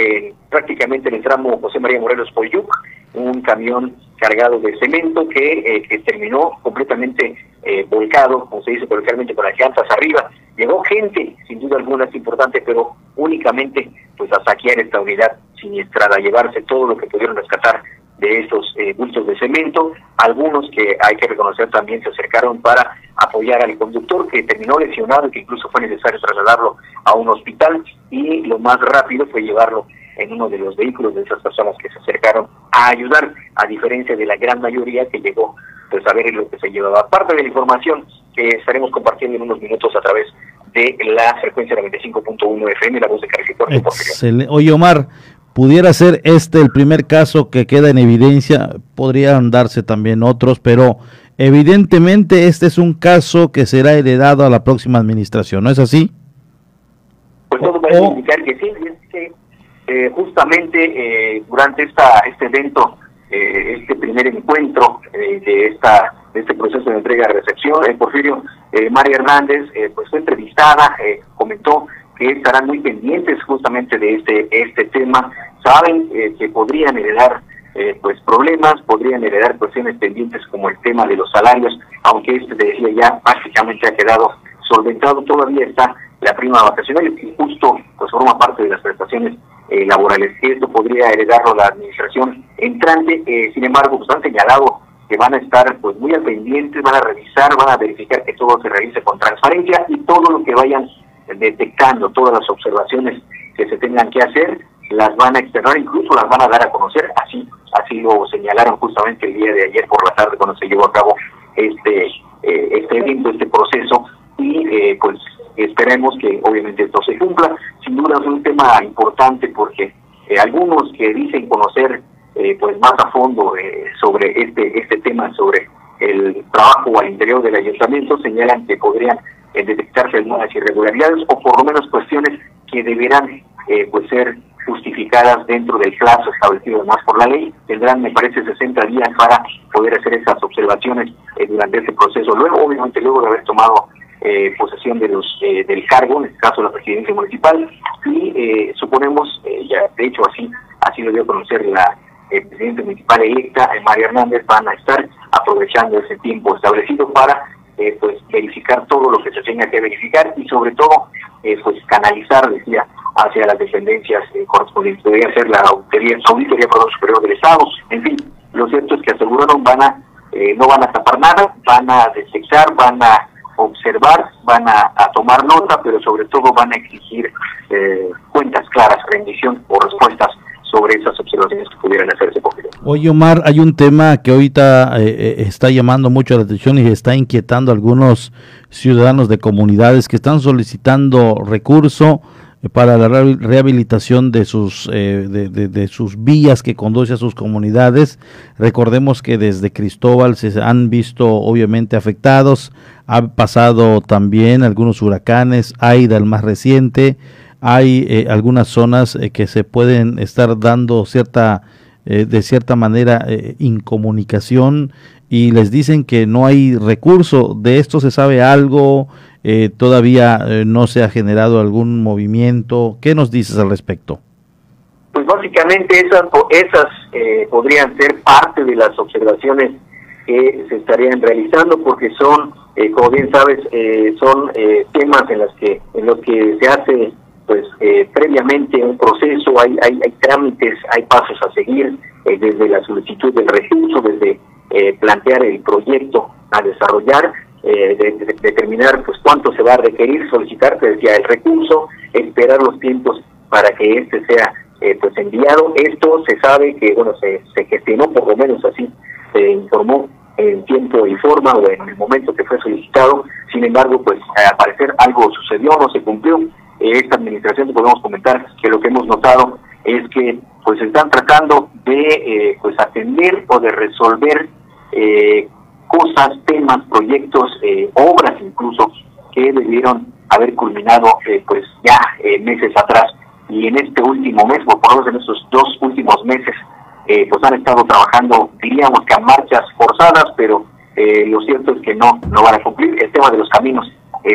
prácticamente en el tramo José María Morelos Poyuc, un camión cargado de cemento que, eh, que terminó completamente eh, volcado, como se dice coloquialmente, con las llantas arriba. Llegó gente, sin duda alguna es importante, pero únicamente pues a saquear esta unidad siniestrada, a llevarse todo lo que pudieron rescatar de estos eh, bultos de cemento, algunos que hay que reconocer también se acercaron para apoyar al conductor que terminó lesionado y que incluso fue necesario trasladarlo a un hospital. Y lo más rápido fue llevarlo en uno de los vehículos de esas personas que se acercaron a ayudar, a diferencia de la gran mayoría que llegó pues a ver lo que se llevaba. Parte de la información que estaremos compartiendo en unos minutos a través de la frecuencia 95.1 FM, la voz de Carlos
Oye Omar, pudiera ser este el primer caso que queda en evidencia, podrían darse también otros, pero evidentemente este es un caso que será heredado a la próxima administración, ¿no es así?
Pues todo parece indicar que sí, es que eh, justamente eh, durante esta este evento, eh, este primer encuentro de esta de este proceso de entrega y recepción, Porfirio María Hernández pues fue entrevistada, comentó que estarán muy pendientes justamente de este este tema. Saben eh, que podrían heredar eh, pues problemas, podrían heredar cuestiones pendientes como el tema de los salarios, aunque este te decía ya prácticamente ha quedado solventado, todavía está la prima vacacional y justo pues forma parte de las prestaciones eh, laborales. Esto podría heredarlo la administración entrante, sin embargo, pues han señalado que van a estar pues muy al pendiente, van a revisar, van a verificar que todo se realice con transparencia y todo lo que vayan detectando todas las observaciones que se tengan que hacer, las van a externar, incluso las van a dar a conocer, así así lo señalaron justamente el día de ayer por la tarde cuando se llevó a cabo este eh, este evento, este proceso, y eh, pues esperemos que obviamente esto se cumpla. Sin duda es un tema importante porque eh, algunos que dicen conocer pues más a fondo sobre este este tema, sobre el trabajo al interior del ayuntamiento, señalan que podrían eh, detectarse algunas irregularidades o por lo menos cuestiones que deberán eh, pues ser justificadas dentro del plazo establecido más por la ley. Tendrán, me parece, 60 días para poder hacer esas observaciones eh, durante ese proceso. Luego, obviamente, luego de haber tomado eh, posesión de los del cargo, en este caso la presidencia municipal, y suponemos, ya de hecho así así lo dio a conocer la presidenta municipal electa, María Hernández, van a estar aprovechando ese tiempo establecido para pues verificar todo lo que se tenga que verificar y sobre todo pues canalizar, decía, hacia las dependencias correspondientes. Debería ser la auditoría, auditoría superior del Estado, en fin, lo cierto es que aseguraron van a eh, no van a tapar nada, van a detectar, van a observar, van a, tomar nota, pero sobre todo van a exigir eh, cuentas claras, rendición o respuestas sobre esas observaciones que pudieran hacerse.
Oye, Omar, hay un tema que ahorita eh, está llamando mucho la atención y está inquietando a algunos ciudadanos de comunidades que están solicitando recurso para la rehabilitación de sus, eh, de, sus vías que conduce a sus comunidades. Recordemos que desde Cristóbal se han visto obviamente afectados, ha pasado también algunos huracanes, Aida el más reciente, hay eh, algunas zonas eh, que se pueden estar dando cierta, de cierta manera, incomunicación y les dicen que no hay recurso. ¿De esto se sabe algo? Eh, todavía eh, no se ha generado algún movimiento. ¿Qué nos dices al respecto?
Pues básicamente esas, esas eh, podrían ser parte de las observaciones que se estarían realizando porque son, como bien sabes, son temas en los que en los que se hace pues previamente un proceso, hay, hay, trámites, hay pasos a seguir desde la solicitud del recurso, desde plantear el proyecto a desarrollar eh, de, determinar pues cuánto se va a requerir, solicitar, te decía, el recurso, esperar los tiempos para que este sea eh, pues enviado. Esto se sabe que, bueno, se, se gestionó, por lo menos así se informó en tiempo y forma o en el momento que fue solicitado. Sin embargo, pues al parecer algo sucedió, no se cumplió. Esta administración podemos comentar que lo que hemos notado es que pues están tratando de eh, pues atender o de resolver eh, cosas, temas, proyectos, eh, obras incluso que debieron haber culminado eh, pues ya eh, meses atrás y en este último mes, o por lo menos en estos dos últimos meses, pues han estado trabajando, diríamos que a marchas forzadas, pero lo cierto es que no, no van a cumplir. El tema de los caminos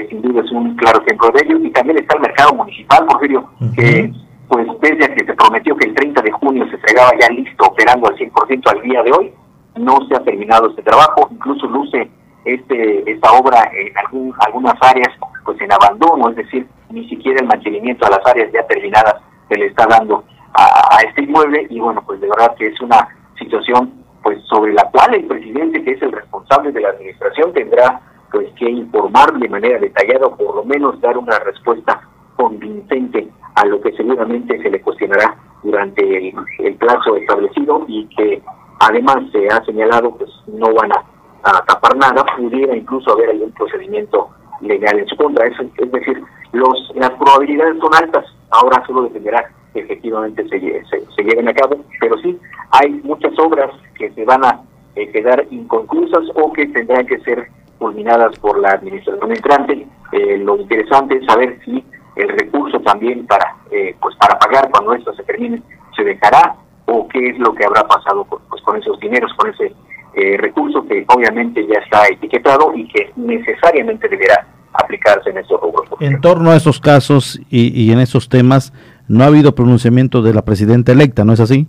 sin duda es un claro ejemplo de ello. Y también está el mercado municipal, Porfirio, que pues pese a que se prometió que el 30 de junio se entregaba ya listo, operando al 100% al día de hoy, no se ha terminado este trabajo, incluso luce este esta obra en algún, algunas áreas pues en abandono, es decir, ni siquiera el mantenimiento a las áreas ya terminadas se le está dando a, este inmueble. Y bueno, pues de verdad que es una situación pues sobre la cual el presidente, que es el responsable de la administración, tendrá pues que informar de manera detallada o por lo menos dar una respuesta convincente a lo que seguramente se le cuestionará durante el plazo establecido y que Además, se ha señalado pues, no van a, tapar nada, pudiera incluso haber algún procedimiento legal en su contra. Es, es decir, los, las probabilidades son altas, ahora solo dependerá que efectivamente se, se, lleven a cabo, pero sí, hay muchas obras que se van a eh, quedar inconclusas o que tendrán que ser culminadas por la administración entrante. Eh, lo interesante es saber si el recurso también para eh, pues para pagar cuando esto se termine se dejará o qué es lo que habrá pasado con, pues, con esos dineros, con ese eh, recurso que obviamente ya está etiquetado y que necesariamente deberá aplicarse en estos rubros.
En torno a esos casos y, y en esos temas, no ha habido pronunciamiento de la presidenta electa, ¿no es así?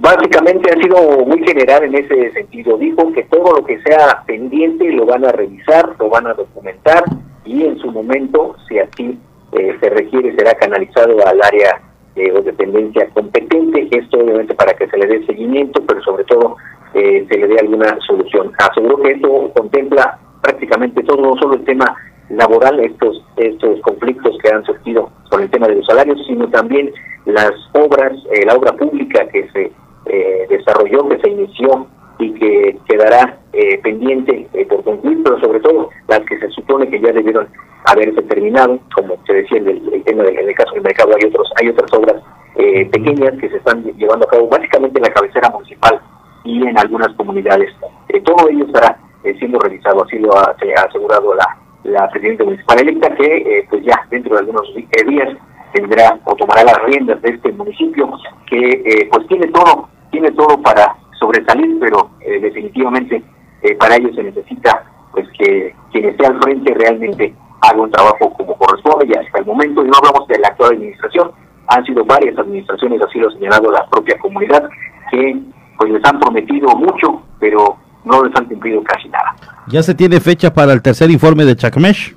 Básicamente ha sido muy general en ese sentido. Dijo que todo lo que sea pendiente lo van a revisar, lo van a documentar y en su momento, si así eh, se requiere, será canalizado al área eh, o dependencia competente, esto obviamente para que se le dé seguimiento, pero sobre todo eh, se le dé alguna solución. Aseguro que esto contempla prácticamente todo, no solo el tema laboral, estos, estos conflictos que han surgido con el tema de los salarios, sino también las obras, eh, la obra pública que se desarrolló, que se inició y que quedará pendiente por concluir, pero sobre todo las que se supone que ya debieron haberse terminado, como se decía en el, tema del en el caso del mercado hay otros hay otras obras eh, pequeñas que se están llevando a cabo básicamente en la cabecera municipal y en algunas comunidades. Eh, todo ello estará eh, siendo realizado, así lo ha, asegurado la, la presidenta municipal electa, que pues ya dentro de algunos días tendrá o tomará las riendas de este municipio que pues tiene todo, tiene todo para sobresalir, pero definitivamente para ello se necesita pues que quien esté al frente realmente haga un trabajo como corresponde y hasta el momento, y no hablamos de la actual administración, han sido varias administraciones, así lo ha señalado la propia comunidad, que pues les han prometido mucho, pero no les han cumplido casi nada.
¿Ya se tiene fecha para el tercer informe de Chacmesh?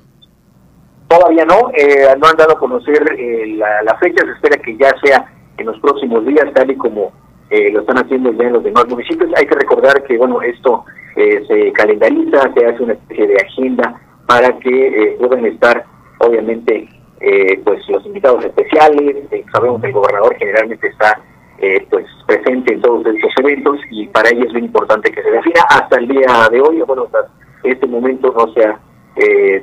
Todavía no, eh, no han dado a conocer eh, la, fecha, se espera que ya sea en los próximos días, tal y como eh, lo están haciendo ya en los demás municipios. Hay que recordar que, bueno, esto se calendariza, se hace una especie de agenda para que puedan estar, obviamente, pues los invitados especiales. sabemos que el gobernador generalmente está pues presente en todos estos eventos y para ello es muy importante que se defina. Hasta el día de hoy, bueno, hasta este momento no se ha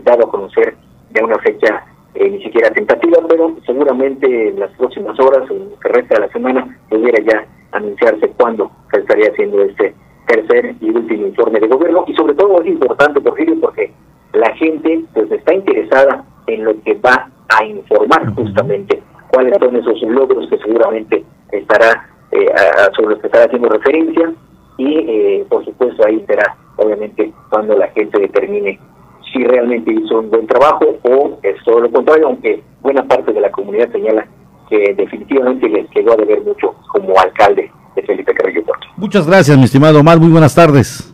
dado a conocer ya una fecha eh, ni siquiera tentativa, pero seguramente en las próximas horas o en que resta de la semana pudiera ya anunciarse cuándo se estaría haciendo este tercer y último informe de gobierno. Y sobre todo es importante, Porfirio, porque la gente pues está interesada en lo que va a informar justamente cuáles son esos logros que seguramente estará eh, sobre los que estará haciendo referencia. Y eh, por supuesto ahí será obviamente cuando la gente determine si realmente hizo un buen trabajo o es todo lo contrario, aunque buena parte de la comunidad señala que definitivamente les quedó a deber mucho como alcalde de Felipe Carrillo Puerto.
Muchas gracias, mi estimado Omar. Muy buenas tardes.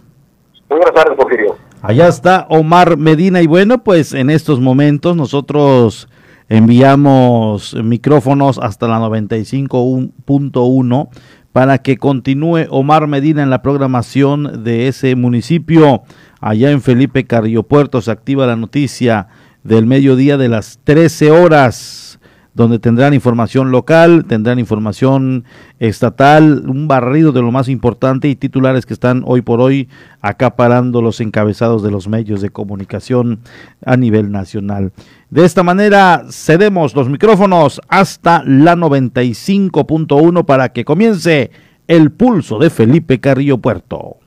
Muy buenas tardes, Porfirio.
Allá está Omar Medina y bueno, pues en estos momentos nosotros enviamos micrófonos hasta la 95.1 para que continúe Omar Medina en la programación de ese municipio. Allá en Felipe Carrillo Puerto se activa la noticia del mediodía de las 13 horas donde tendrán información local, tendrán información estatal, un barrido de lo más importante y titulares que están hoy por hoy acaparando los encabezados de los medios de comunicación a nivel nacional. De esta manera cedemos los micrófonos hasta la 95.1 para que comience el pulso de Felipe Carrillo Puerto.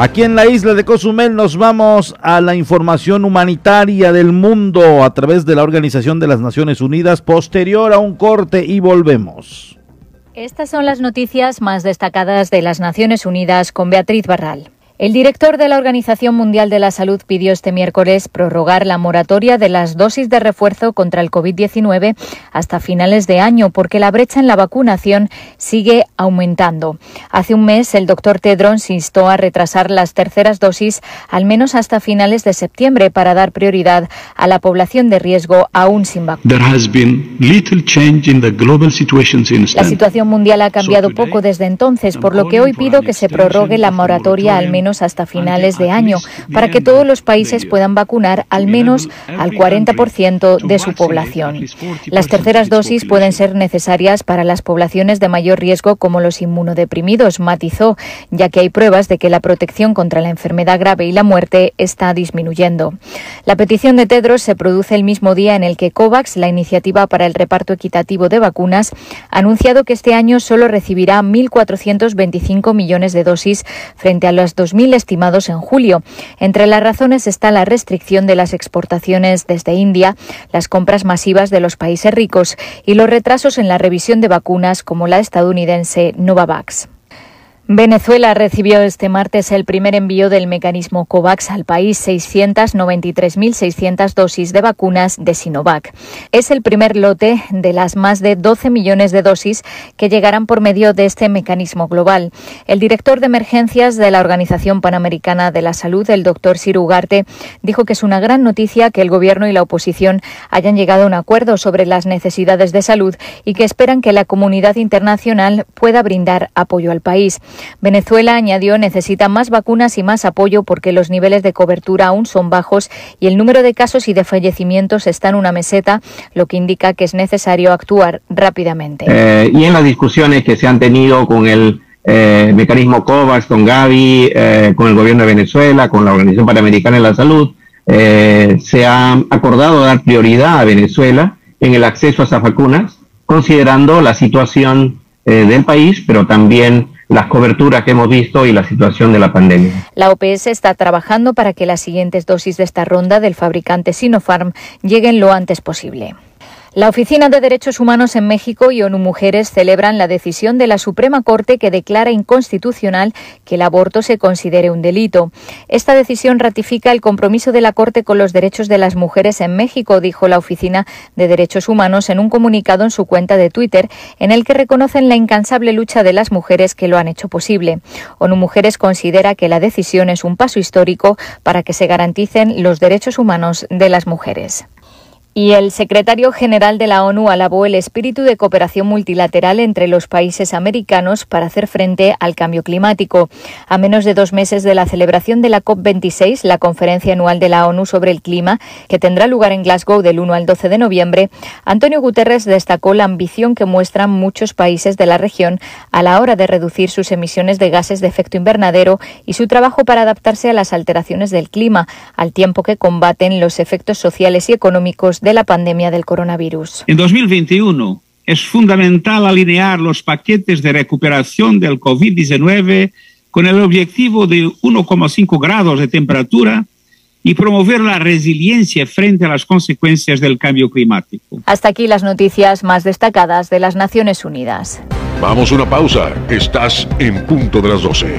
Aquí en la isla de Cozumel nos vamos a la información humanitaria del mundo a través de la Organización de las Naciones Unidas posterior a un corte y volvemos.
Estas son las noticias más destacadas de las Naciones Unidas con Beatriz Barral. El director de la Organización Mundial de la Salud pidió este miércoles prorrogar la moratoria de las dosis de refuerzo contra el COVID-19 hasta finales de año porque la brecha en la vacunación sigue aumentando. Hace un mes, el doctor Tedros instó a retrasar las terceras dosis al menos hasta finales de septiembre para dar prioridad a la población de riesgo aún sin vacuna. La situación mundial ha cambiado poco desde entonces, por lo que hoy pido que se prorrogue la moratoria al menos hasta finales de año, para que todos los países puedan vacunar al menos al 40% de su población. Las terceras dosis pueden ser necesarias para las poblaciones de mayor riesgo como los inmunodeprimidos, matizó, ya que hay pruebas de que la protección contra la enfermedad grave y la muerte está disminuyendo. La petición de Tedros se produce el mismo día en el que COVAX, la iniciativa para el reparto equitativo de vacunas, ha anunciado que este año solo recibirá 1.425 millones de dosis frente a las 2.000 estimados en julio. Entre las razones está la restricción de las exportaciones desde India, las compras masivas de los países ricos y los retrasos en la revisión de vacunas como la estadounidense Novavax. Venezuela recibió este martes el primer envío del mecanismo COVAX al país, 693.600 dosis de vacunas de Sinovac. Es el primer lote de las más de 12 millones de dosis que llegarán por medio de este mecanismo global. El director de emergencias de la Organización Panamericana de la Salud, el doctor Ciro Ugarte, dijo que es una gran noticia que el gobierno y la oposición hayan llegado a un acuerdo sobre las necesidades de salud y que esperan que la comunidad internacional pueda brindar apoyo al país. Venezuela, añadió, necesita más vacunas y más apoyo porque los niveles de cobertura aún son bajos y el número de casos y de fallecimientos está en una meseta, lo que indica que es necesario actuar rápidamente.
Eh, y en las discusiones que se han tenido con el eh, mecanismo COVAX, con Gavi, eh, con el gobierno de Venezuela, con la Organización Panamericana de la Salud, se ha acordado dar prioridad a Venezuela en el acceso a esas vacunas, considerando la situación del país, pero también las coberturas que hemos visto y la situación de la pandemia.
La OPS está trabajando para que las siguientes dosis de esta ronda del fabricante Sinopharm lleguen lo antes posible. La Oficina de Derechos Humanos en México y ONU Mujeres celebran la decisión de la Suprema Corte que declara inconstitucional que el aborto se considere un delito. Esta decisión ratifica el compromiso de la Corte con los derechos de las mujeres en México, dijo la Oficina de Derechos Humanos en un comunicado en su cuenta de Twitter, en el que reconocen la incansable lucha de las mujeres que lo han hecho posible. ONU Mujeres considera que la decisión es un paso histórico para que se garanticen los derechos humanos de las mujeres. Y el secretario general de la ONU alabó el espíritu de cooperación multilateral entre los países americanos para hacer frente al cambio climático. A menos de dos meses de la celebración de la COP26, la conferencia anual de la ONU sobre el clima, que tendrá lugar en Glasgow del 1 al 12 de noviembre, Antonio Guterres destacó la ambición que muestran muchos países de la región a la hora de reducir sus emisiones de gases de efecto invernadero y su trabajo para adaptarse a las alteraciones del clima, al tiempo que combaten los efectos sociales y económicos de la pandemia del coronavirus.
En 2021 es fundamental alinear los paquetes de recuperación del COVID-19 con el objetivo de 1,5 grados de temperatura y promover la resiliencia frente a las consecuencias del cambio climático.
Hasta aquí las noticias más destacadas de las Naciones Unidas.
Vamos a una pausa. Estás en punto de las 12.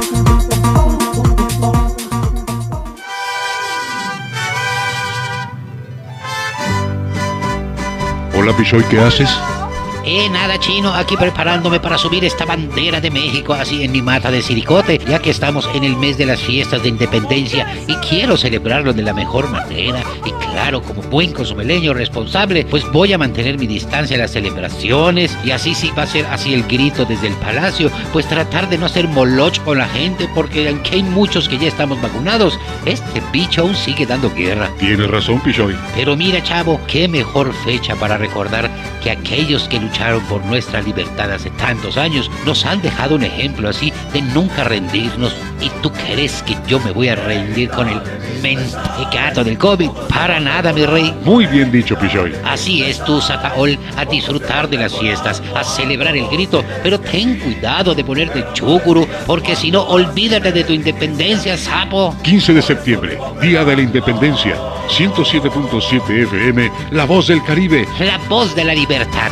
Hola Pichoy, ¿qué haces?
Eh, nada chino, aquí preparándome para subir esta bandera de México así en mi mata de siricote, ya que estamos en el mes de las fiestas de independencia y quiero celebrarlo de la mejor manera. Y claro, como buen consumeleño responsable, pues voy a mantener mi distancia en las celebraciones y así sí va a ser así el grito desde el palacio, pues tratar de no hacer moloch con la gente, porque aunque hay muchos que ya estamos vacunados, este bicho aún sigue dando guerra.
Tienes razón, Pichoy.
Pero mira, chavo, qué mejor fecha para recordar que aquellos que lucharon por nuestra libertad hace tantos años nos han dejado un ejemplo así de nunca rendirnos. ¿Y tú crees que yo me voy a rendir con el mentecato del COVID? Para nada, mi rey.
Muy bien dicho, Pichoy.
Así es tú, Zapaol, a disfrutar de las fiestas, a celebrar el grito, pero ten cuidado de ponerte chúcuro, porque si no, olvídate de tu independencia, sapo.
15 de septiembre, Día de la Independencia. 107.7 FM, La Voz del Caribe.
La voz de la libertad.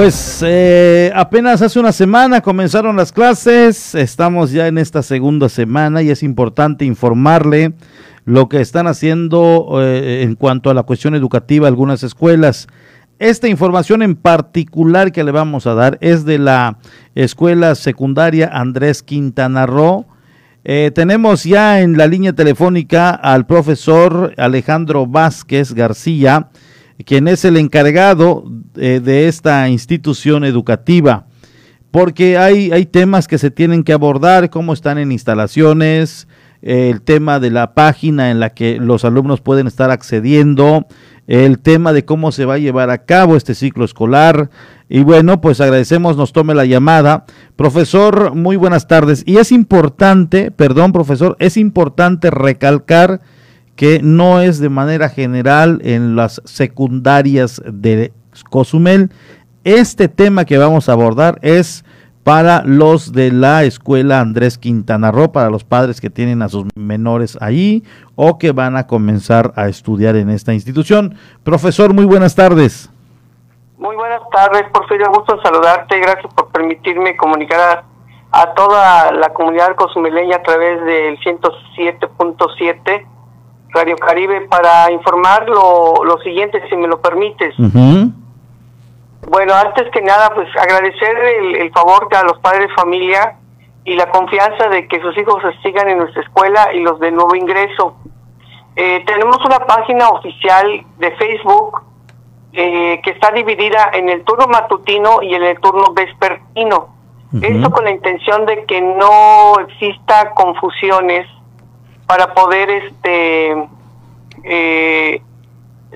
Pues eh, apenas hace una semana comenzaron las clases, estamos ya en esta segunda semana y es importante informarle lo que están haciendo eh, en cuanto a la cuestión educativa algunas escuelas. Esta información en particular que le vamos a dar es de la escuela secundaria Andrés Quintana Roo. Eh, tenemos ya en la línea telefónica al profesor Alejandro Vázquez García quien es el encargado eh, de esta institución educativa, porque hay, hay temas que se tienen que abordar, cómo están en instalaciones, el tema de la página en la que los alumnos pueden estar accediendo, el tema de cómo se va a llevar a cabo este ciclo escolar. Y bueno, pues agradecemos, nos tome la llamada. Profesor, muy buenas tardes. Y es importante, perdón, profesor, es importante recalcar que no es de manera general en las secundarias de Cozumel. Este tema que vamos a abordar es para los de la escuela Andrés Quintana Roo, para los padres que tienen a sus menores ahí o que van a comenzar a estudiar en esta institución. Profesor, muy buenas tardes.
Muy buenas tardes, Porfirio, gusto saludarte, gracias por permitirme comunicar a, a toda la comunidad cozumeleña a través del 107.7 Radio Caribe para informar lo, lo siguiente, si me lo permites. Bueno, antes que nada, pues agradecer el, favor a los padres de familia y la confianza de que sus hijos sigan en nuestra escuela y los de nuevo ingreso. Eh, tenemos una página oficial de Facebook eh, que está dividida en el turno matutino y en el turno vespertino. Esto con la intención de que no exista confusiones para poder este eh,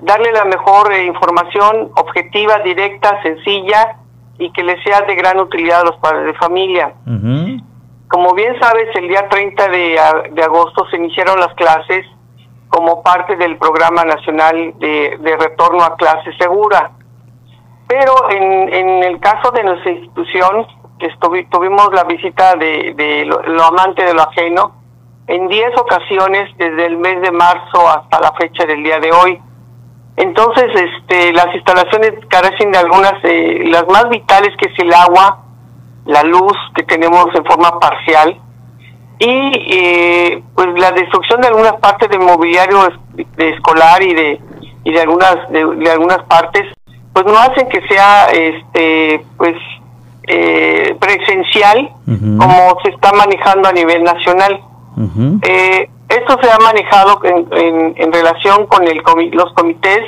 darle la mejor eh, información objetiva, directa, sencilla y que le sea de gran utilidad a los padres de familia. Como bien sabes, el día 30 de, de, agosto se iniciaron las clases como parte del Programa Nacional de, de Retorno a Clase Segura. Pero en, en, el caso de nuestra institución, que tuvimos la visita de, de lo amante de lo ajeno, en 10 ocasiones desde el mes de marzo hasta la fecha del día de hoy. Entonces, este, las instalaciones carecen de algunas, eh, las más vitales que es el agua, la luz que tenemos en forma parcial y eh, pues la destrucción de algunas partes del mobiliario escolar y de y de algunas de, algunas partes pues no hacen que sea este pues eh, presencial como se está manejando a nivel nacional. Eh, esto se ha manejado en, relación con el los comités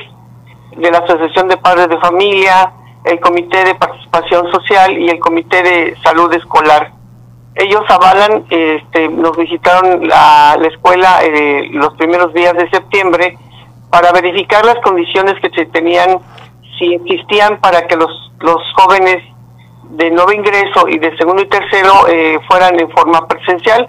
de la Asociación de Padres de Familia, el Comité de Participación Social y el Comité de Salud Escolar. Ellos avalan, este, nos visitaron la, la escuela eh, los primeros días de septiembre para verificar las condiciones que se tenían, si existían para que los, los jóvenes de nuevo ingreso y de segundo y tercero eh, fueran en forma presencial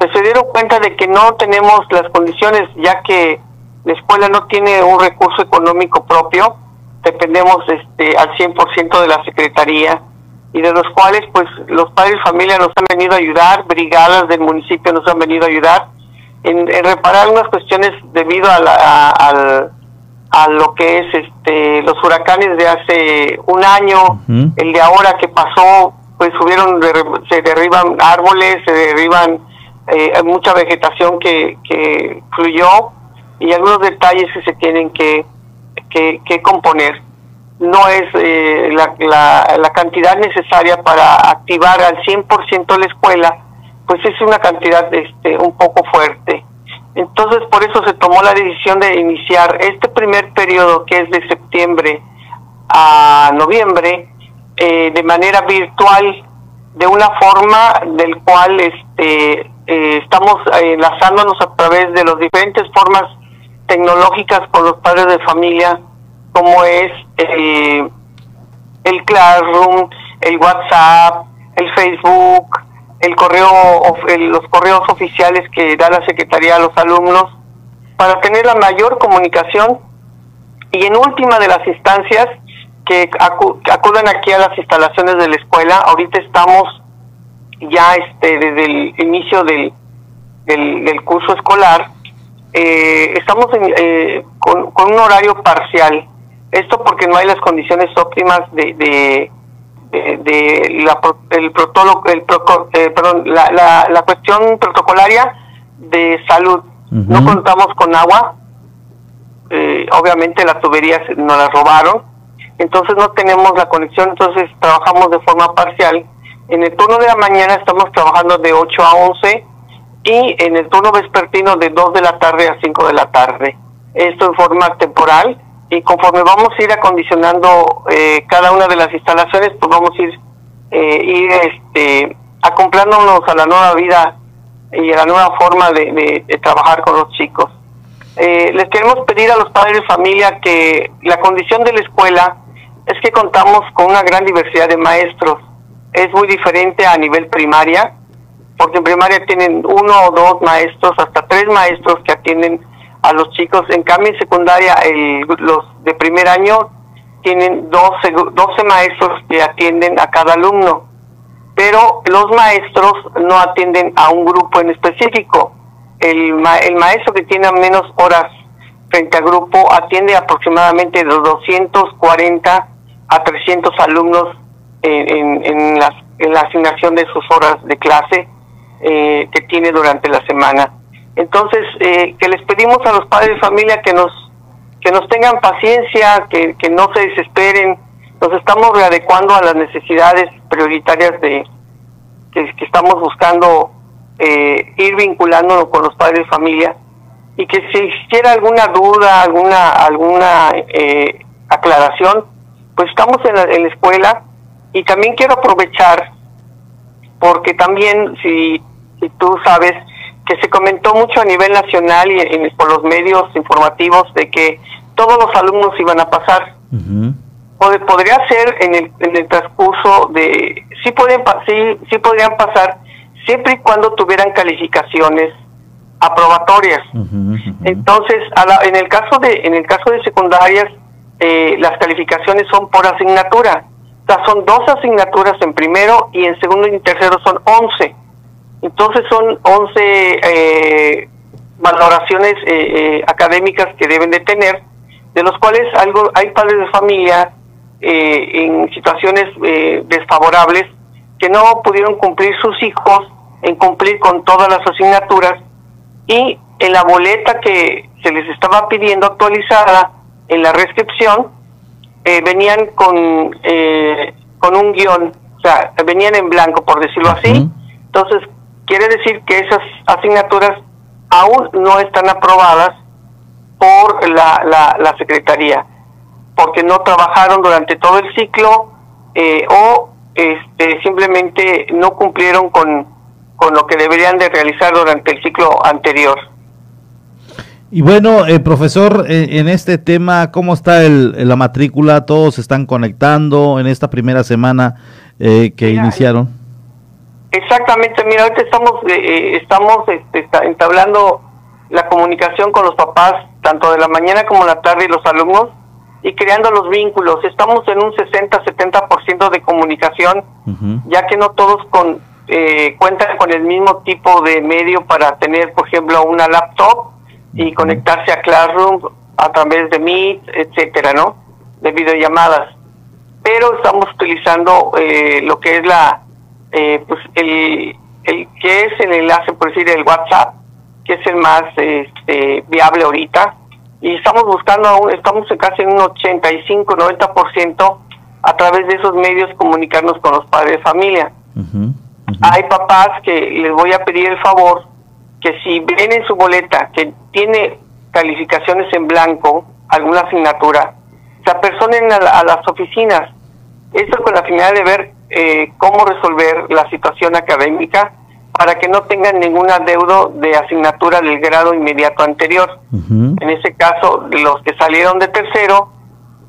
pues se dieron cuenta de que no tenemos las condiciones, ya que la escuela no tiene un recurso económico propio, dependemos este, al 100% de la Secretaría y de los cuales pues los padres de familia nos han venido a ayudar, brigadas del municipio nos han venido a ayudar en, reparar unas cuestiones debido a, la, a, lo que es este los huracanes de hace un año, el de ahora que pasó, pues subieron, se derriban árboles, se derriban eh, hay mucha vegetación que, que fluyó y algunos detalles que se tienen que, que, componer. No es eh, la, la, la, cantidad necesaria para activar al 100% la escuela, pues es una cantidad este, un poco fuerte. Entonces, por eso se tomó la decisión de iniciar este primer periodo, que es de septiembre a noviembre, eh, de manera virtual, de una forma del cual este, eh, estamos enlazándonos a través de las diferentes formas tecnológicas con los padres de familia, como es el, el Classroom, el WhatsApp, el Facebook, el correo, los correos oficiales que da la Secretaría a los alumnos, para tener la mayor comunicación y en última de las instancias que acudan aquí a las instalaciones de la escuela. Ahorita estamos ya este desde el inicio del, del, curso escolar, eh, estamos eh, con, un horario parcial Esto porque no hay las condiciones óptimas de, de, de, la, el protocolo, el eh, perdón, la, la, la, cuestión protocolaria de salud. No contamos con agua, eh, obviamente las tuberías nos las robaron, entonces no tenemos la conexión, entonces trabajamos de forma parcial. En el turno de la mañana estamos trabajando de 8 a 11 y en el turno vespertino de 2 de la tarde a 5 de la tarde. Esto en forma temporal y conforme vamos a ir acondicionando eh, cada una de las instalaciones, pues vamos a ir, eh, ir este, acoplándonos a la nueva vida y a la nueva forma de, trabajar con los chicos. Eh, les queremos pedir a los padres de familia que la condición de la escuela es que contamos con una gran diversidad de maestros. Es muy diferente a nivel primaria, porque en primaria tienen uno o dos maestros, hasta tres maestros que atienden a los chicos. En cambio, en secundaria, los de primer año tienen 12, 12 maestros que atienden a cada alumno, pero los maestros no atienden a un grupo en específico. El, el maestro que tiene menos horas frente al grupo atiende aproximadamente de 240 a 300 alumnos en, en, la, en la asignación de sus horas de clase eh, que tiene durante la semana. Entonces, eh, que les pedimos a los padres de familia que nos que nos tengan paciencia, que, que no se desesperen. Nos estamos readecuando a las necesidades prioritarias de que, estamos buscando eh, ir vinculándonos con los padres de familia y que si existiera alguna duda, alguna alguna eh, aclaración, pues estamos en la, en la escuela y también quiero aprovechar porque también si, si tú sabes que se comentó mucho a nivel nacional y por los medios informativos de que todos los alumnos iban a pasar. podría ser en el, en el transcurso de sí pueden sí, sí podrían pasar siempre y cuando tuvieran calificaciones aprobatorias. Entonces, en el caso de en el caso de secundarias eh, las calificaciones son por asignatura. Son dos asignaturas en primero y en segundo y tercero son once. Entonces son 11 eh, valoraciones eh, eh, académicas que deben de tener, de los cuales algo, hay padres de familia en situaciones desfavorables que no pudieron cumplir sus hijos en cumplir con todas las asignaturas y en la boleta que se les estaba pidiendo actualizada en la recepción venían con con un guion, o sea, venían en blanco por decirlo así. Entonces, Quiere decir que esas asignaturas aún no están aprobadas por la, la, Secretaría, porque no trabajaron durante todo el ciclo eh, o este, simplemente no cumplieron con, con lo que deberían de realizar durante el ciclo anterior.
Y bueno, eh, profesor, eh, en este tema, ¿cómo está el, la matrícula? ¿Todos se están conectando en esta primera semana que iniciaron?
Exactamente, mira, ahorita estamos, eh, eh, estamos este, entablando la comunicación con los papás, tanto de la mañana como la tarde y los alumnos, y creando los vínculos. Estamos en un 60-70% de comunicación, ya que no todos con, eh, cuentan con el mismo tipo de medio para tener, por ejemplo, una laptop y conectarse a Classroom a través de Meet, etcétera, ¿no? De videollamadas. Pero estamos utilizando lo que es la eh, pues el, el que es el enlace, por decir, el WhatsApp, que es el más este, viable ahorita, y estamos buscando, estamos casi en un 85-90% a través de esos medios comunicarnos con los padres de familia. Hay papás que les voy a pedir el favor que si ven en su boleta que tiene calificaciones en blanco, alguna asignatura, se apersonen a, a las oficinas. Esto con la finalidad de ver eh, cómo resolver la situación académica para que no tengan ningún adeudo de asignatura del grado inmediato anterior. En ese caso, los que salieron de tercero,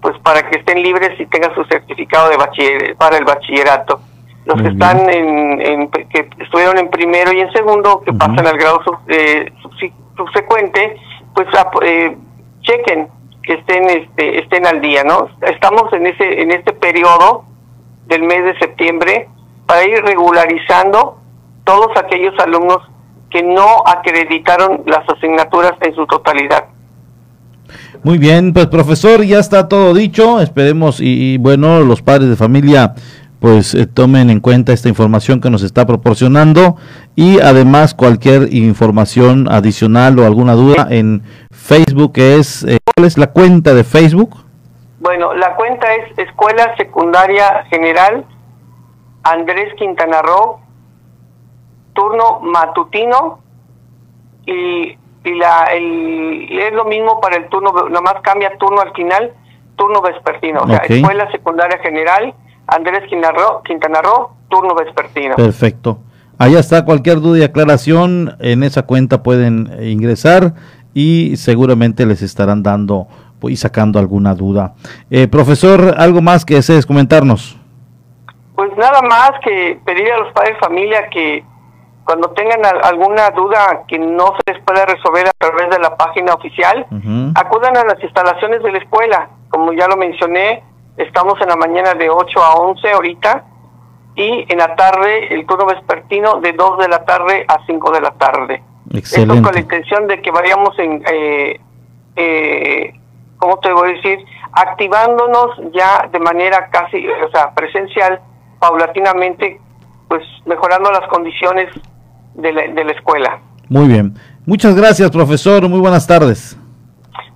pues para que estén libres y tengan su certificado de bachiller para el bachillerato. Los que están en, que estuvieron en primero y en segundo, que pasan al grado eh, subsecuente, pues eh, chequen que estén este, estén al día, ¿no? Estamos en ese en este periodo del mes de septiembre para ir regularizando todos aquellos alumnos que no acreditaron las asignaturas en su totalidad.
Muy bien, pues profesor, ya está todo dicho. Esperemos y, bueno, los padres de familia pues eh, tomen en cuenta esta información que nos está proporcionando y además cualquier información adicional o alguna duda en Facebook es eh, ¿cuál es la cuenta de Facebook?
Bueno, la cuenta es Escuela Secundaria General Andrés Quintana Roo, turno matutino y y la el, es lo mismo para el turno, nomás cambia turno al final, turno vespertino, o sea, escuela secundaria general, Andrés Quintana Roo, turno vespertino.
Perfecto. Allá está cualquier duda y aclaración, en esa cuenta pueden ingresar y seguramente les estarán dando pues, y sacando alguna duda. Eh, profesor, ¿algo más que desees comentarnos?
Pues nada más que pedir a los padres de familia que cuando tengan alguna duda que no se les pueda resolver a través de la página oficial, acudan a las instalaciones de la escuela. Como ya lo mencioné, estamos en la mañana de 8 a 11 ahorita y en la tarde el turno vespertino de 2 de la tarde a 5 de la tarde.
Excelente.
Esto con la intención de que vayamos en, eh, eh, ¿cómo te voy a decir? Activándonos ya de manera casi, o sea, presencial, paulatinamente, pues mejorando las condiciones de la, escuela.
Muy bien. Muchas gracias, profesor. Muy buenas tardes.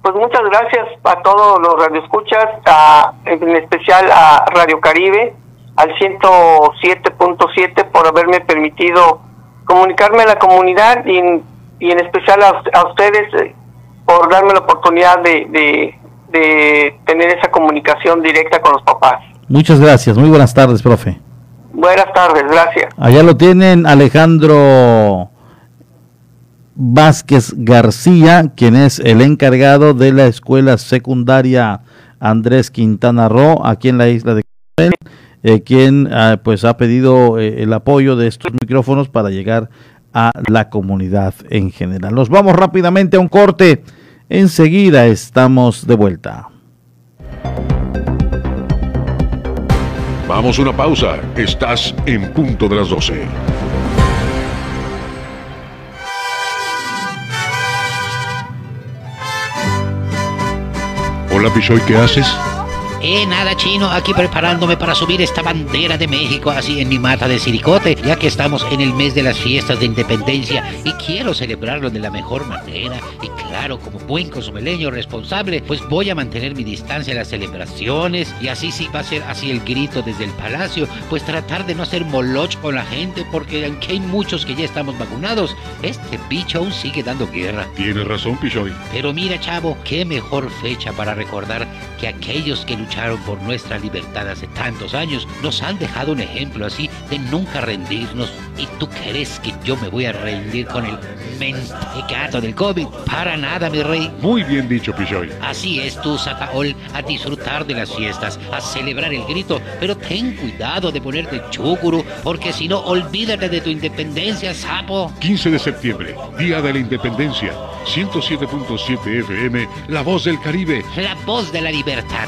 Pues muchas gracias a todos los radioescuchas, a, en especial a Radio Caribe, al 107.7 por haberme permitido comunicarme a la comunidad y en, y en especial a, ustedes eh, por darme la oportunidad de, de, de tener esa comunicación directa con los papás.
Muchas gracias. Muy buenas tardes, profe.
Buenas tardes, gracias.
Allá lo tienen Alejandro Vázquez García, quien es el encargado de la escuela secundaria Andrés Quintana Roo, aquí en la isla de eh, quien ah, pues ha pedido eh, el apoyo de estos micrófonos para llegar a la comunidad en general. Nos vamos rápidamente a un corte. Enseguida estamos de vuelta.
Vamos a una pausa. Estás en punto de las 12. ¿Qué haces?
Eh, nada chino, aquí preparándome para subir esta bandera de México así en mi mata de siricote, ya que estamos en el mes de las fiestas de independencia y quiero celebrarlo de la mejor manera. Y claro, como buen consumeleño responsable, pues voy a mantener mi distancia en las celebraciones y así sí va a ser así el grito desde el palacio, pues tratar de no hacer moloch con la gente, porque aunque hay muchos que ya estamos vacunados, este bicho aún sigue dando guerra.
Tienes razón, Pichoy.
Pero mira, chavo, qué mejor fecha para recordar que aquellos que lucharon por nuestra libertad hace tantos años, nos han dejado un ejemplo así de nunca rendirnos. ¿Y tú crees que yo me voy a rendir con el mentecato del COVID? Para nada, mi rey.
Muy bien dicho, Pichoy.
Así es tú, Zacaol, a disfrutar de las fiestas, a celebrar el grito, pero ten cuidado de ponerte chúcuro, porque si no, olvídate de tu independencia, sapo.
15 de septiembre, Día de la Independencia. 107.7 FM, La Voz del Caribe.
La voz de la libertad.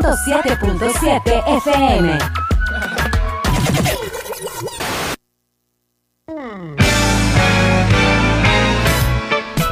107.7 FM.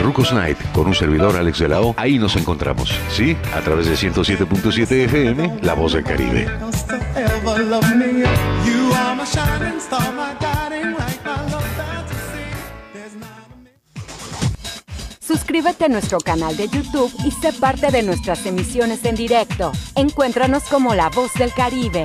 Rucos Night, con un servidor Alex de la. Ahí nos encontramos, ¿sí? A través de 107.7 FM, La Voz del Caribe.
Suscríbete a nuestro canal de YouTube y sé parte de nuestras emisiones en directo. Encuéntranos como La Voz del Caribe.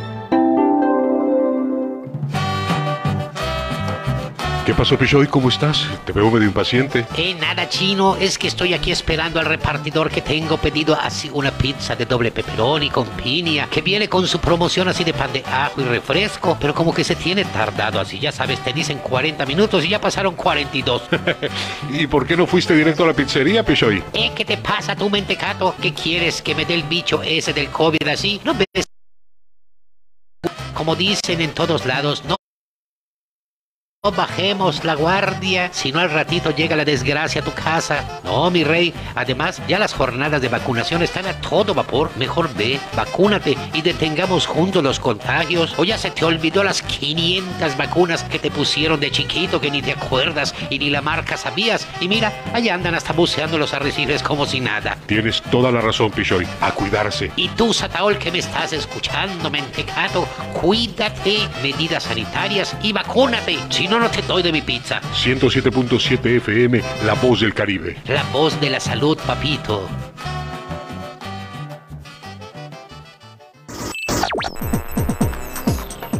¿Qué pasó, Pichoy? ¿Cómo estás? Te veo medio impaciente.
Eh, nada chino, es que estoy aquí esperando al repartidor que tengo pedido así una pizza de doble pepperoni con piña, que viene con su promoción así de pan de ajo y refresco, pero como que se tiene tardado así, ya sabes, te dicen 40 minutos y ya pasaron 42.
¿Y por qué no fuiste directo a la pizzería, Pichoy?
Eh, ¿qué te pasa tú, mentecato? ¿Qué quieres que me dé el bicho ese del COVID así? No ves como dicen en todos lados, no no bajemos la guardia, si no al ratito llega la desgracia a tu casa. No, mi rey. Además, ya las jornadas de vacunación están a todo vapor. Mejor ve, vacúnate y detengamos juntos los contagios. O ya se te olvidó las 500 vacunas que te pusieron de chiquito que ni te acuerdas y ni la marca sabías. Y mira, allá andan hasta buceando los arrecifes como si nada.
Tienes toda la razón, Pichoy. A cuidarse.
Y tú, Sataol, que me estás escuchando, mentecato, cuídate, medidas sanitarias y vacúnate. Si no, no te doy de mi pizza.
107.7 FM, La Voz del Caribe.
La voz de la salud, papito.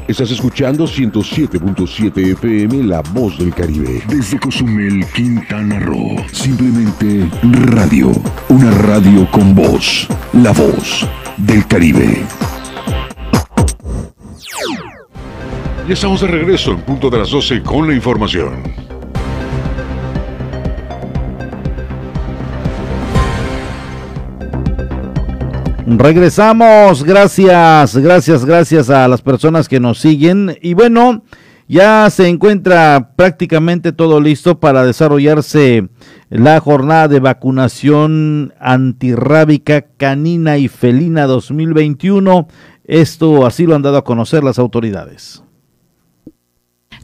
Estás escuchando 107.7 FM La Voz del Caribe. Desde Cozumel, Quintana Roo. Simplemente radio. Una radio con voz. La Voz del Caribe. Ya estamos de regreso en punto de las 12 con la información.
Regresamos, gracias, gracias, gracias a las personas que nos siguen. Y bueno, ya se encuentra prácticamente todo listo para desarrollarse la jornada de vacunación antirrábica canina y felina 2021. Esto así lo han dado a conocer las autoridades.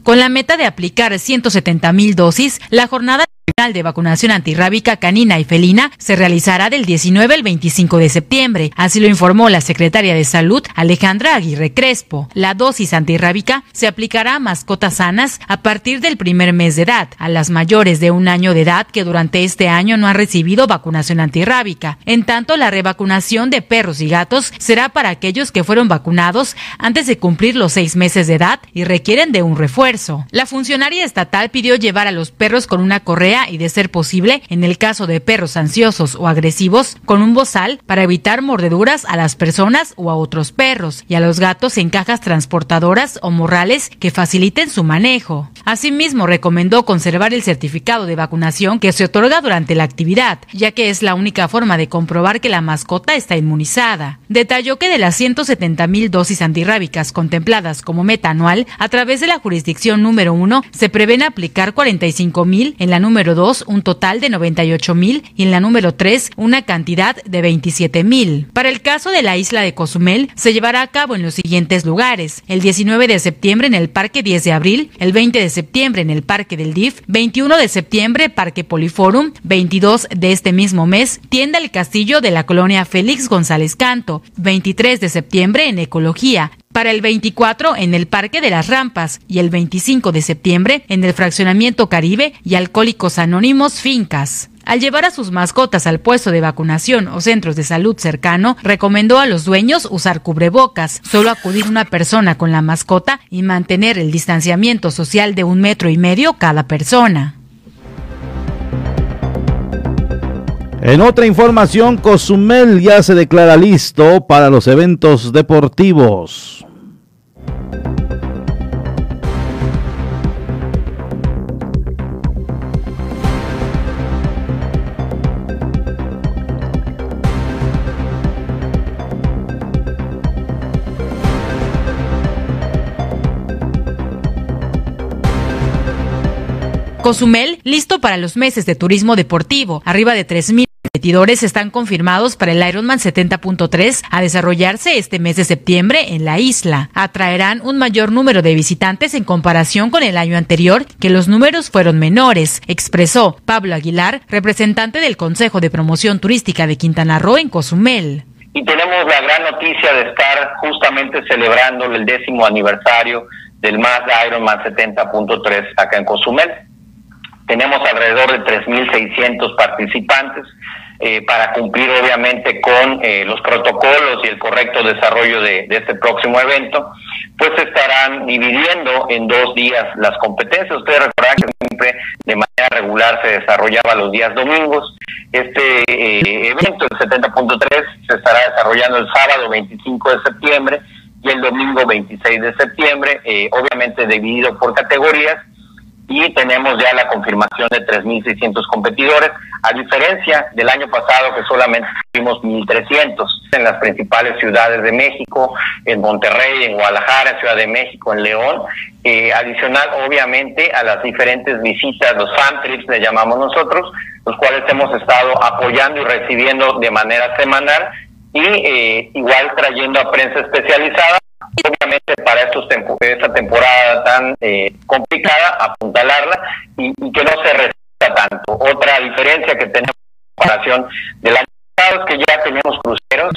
Con la meta de aplicar 170 mil dosis, la jornada nacional de vacunación antirrábica canina y felina se realizará del 19 al 25 de septiembre. Así lo informó la secretaria de Salud, Alejandra Aguirre Crespo. La dosis antirrábica se aplicará a mascotas sanas a partir del primer mes de edad, a las mayores de un año de edad que durante este año no han recibido vacunación antirrábica. En tanto, la revacunación de perros y gatos será para aquellos que fueron vacunados antes de cumplir los seis meses de edad y requieren de un refuerzo. La funcionaria estatal pidió llevar a los perros con una correa y, de ser posible, en el caso de perros ansiosos o agresivos, con un bozal para evitar mordeduras a las personas o a otros perros, y a los gatos en cajas transportadoras o morrales que faciliten su manejo. Asimismo, recomendó conservar el certificado de vacunación que se otorga durante la actividad, ya que es la única forma de comprobar que la mascota está inmunizada. Detalló que de las 170 mil dosis antirrábicas contempladas como meta anual, a través de la jurisdicción número 1 se prevén aplicar 45 mil, en la número 2 un total de 98 mil y en la número 3 una cantidad de 27 mil. Para el caso de la isla de Cozumel, se llevará a cabo en los siguientes lugares: el 19 de septiembre en el Parque 10 de Abril, el 20 de septiembre en el Parque del DIF, 21 de septiembre Parque Poliforum, 22 de este mismo mes Tienda El Castillo de la colonia Félix González Canto, 23 de septiembre en Ecología, para el 24 en el Parque de las Rampas y el 25 de septiembre en el Fraccionamiento Caribe y Alcohólicos Anónimos Fincas. Al llevar a sus mascotas al puesto de vacunación o centros de salud cercano, recomendó a los dueños usar cubrebocas, solo acudir una persona con la mascota y mantener el distanciamiento social de un metro y medio cada persona.
En otra información, Cozumel ya se declara listo para los eventos deportivos.
Cozumel, listo para los meses de turismo deportivo, arriba de 3.000 están confirmados para el Ironman 70.3 a desarrollarse este mes de septiembre en la isla. Atraerán un mayor número de visitantes en comparación con el año anterior, que los números fueron menores, expresó Pablo Aguilar, representante del Consejo de Promoción Turística de Quintana Roo en Cozumel.
y tenemos la gran noticia de estar justamente celebrando el décimo aniversario del Mazda Ironman 70.3 acá en Cozumel. Tenemos alrededor de 3.600 participantes eh, para cumplir obviamente con eh, los protocolos y el correcto desarrollo de, este próximo evento, pues estarán dividiendo en dos días las competencias. Ustedes recordarán que siempre de manera regular se desarrollaba los días domingos. Este eh, evento, el 70.3, se estará desarrollando el sábado 25 de septiembre y el domingo 26 de septiembre, eh, obviamente dividido por categorías y tenemos ya la confirmación de 3.600 competidores, a diferencia del año pasado que solamente tuvimos 1.300 en las principales ciudades de México, en Monterrey, en Guadalajara, en Ciudad de México, en León, eh, adicional obviamente a las diferentes visitas, los fan trips le llamamos nosotros, los cuales hemos estado apoyando y recibiendo de manera semanal y eh, igual trayendo a prensa especializada obviamente para estos esta temporada tan eh, complicada, apuntalarla y, y que no se resista tanto. Otra diferencia que tenemos en comparación del año es que ya tenemos cruceros,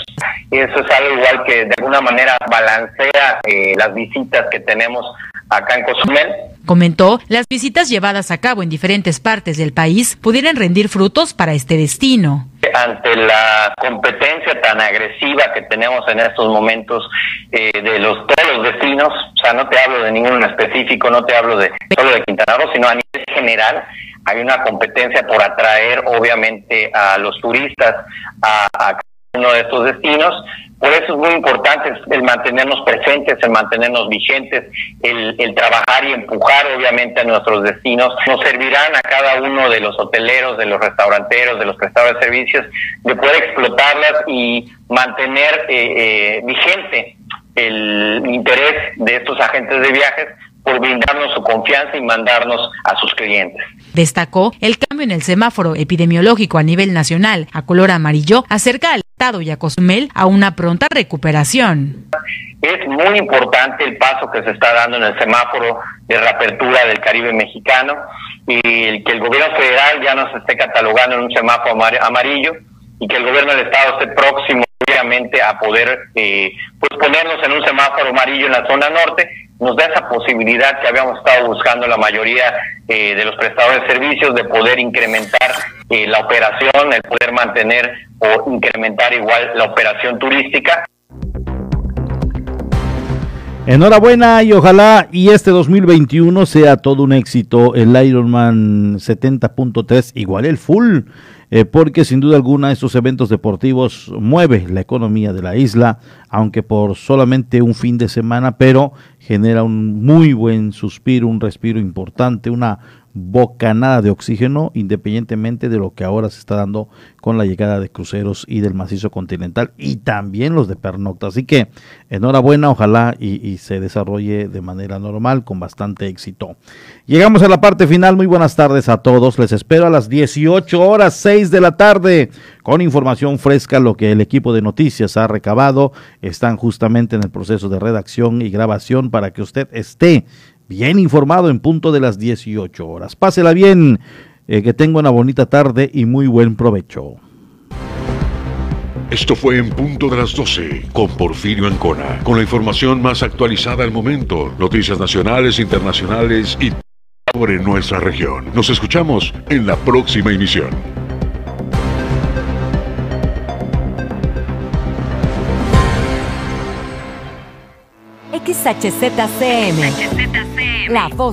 y eso es algo igual que de alguna manera balancea eh, las visitas que tenemos acá en Cozumel.
Comentó, las visitas llevadas a cabo en diferentes partes del país pudieran rendir frutos para este destino.
ante la competencia tan agresiva que tenemos en estos momentos eh, de los todos los destinos, o sea, no te hablo de ninguno en específico, no te hablo de solo de Quintana Roo, sino a nivel general, hay una competencia por atraer obviamente a los turistas a, a uno de estos destinos. Por eso es muy importante el mantenernos presentes, el mantenernos vigentes, el, el trabajar y empujar obviamente a nuestros destinos. Nos servirán a cada uno de los hoteleros, de los restauranteros, de los prestadores de servicios, de poder explotarlas y mantener eh, eh, vigente el interés de estos agentes de viajes por brindarnos su confianza y mandarnos a sus clientes.
Destacó el cambio en el semáforo epidemiológico a nivel nacional a color amarillo acerca al Estado y a Cozumel a una pronta recuperación.
Es muy importante el paso que se está dando en el semáforo de reapertura del Caribe mexicano y el que el gobierno federal ya nos esté catalogando en un semáforo amar- amarillo y que el gobierno del estado esté próximo obviamente a poder eh, pues ponernos en un semáforo amarillo en la zona norte nos da esa posibilidad que habíamos estado buscando la mayoría eh, de los prestadores de servicios de poder incrementar eh, la operación, el poder mantener o incrementar igual la operación turística
Enhorabuena y ojalá y este 2021 sea todo un éxito el Ironman 70.3, igual el full, eh, porque sin duda alguna estos eventos deportivos mueve la economía de la isla, aunque por solamente un fin de semana, pero genera un muy buen suspiro, un respiro importante, una bocanada de oxígeno, independientemente de lo que ahora se está dando con la llegada de cruceros y del macizo continental y también los de pernocta. Así que enhorabuena, ojalá y, y se desarrolle de manera normal con bastante éxito. Llegamos a la parte final. Muy buenas tardes a todos. Les espero a las 18 horas 6 de la tarde con información fresca. Lo que el equipo de noticias ha recabado están justamente en el proceso de redacción y grabación para que usted esté bien informado en punto de las 18 horas. Pásela bien, eh, que tenga una bonita tarde y muy buen provecho.
Esto fue en punto de las 12 con Porfirio Ancona, con la información más actualizada al momento, noticias nacionales, internacionales y sobre nuestra región. Nos escuchamos en la próxima emisión.
XHZCM. La voz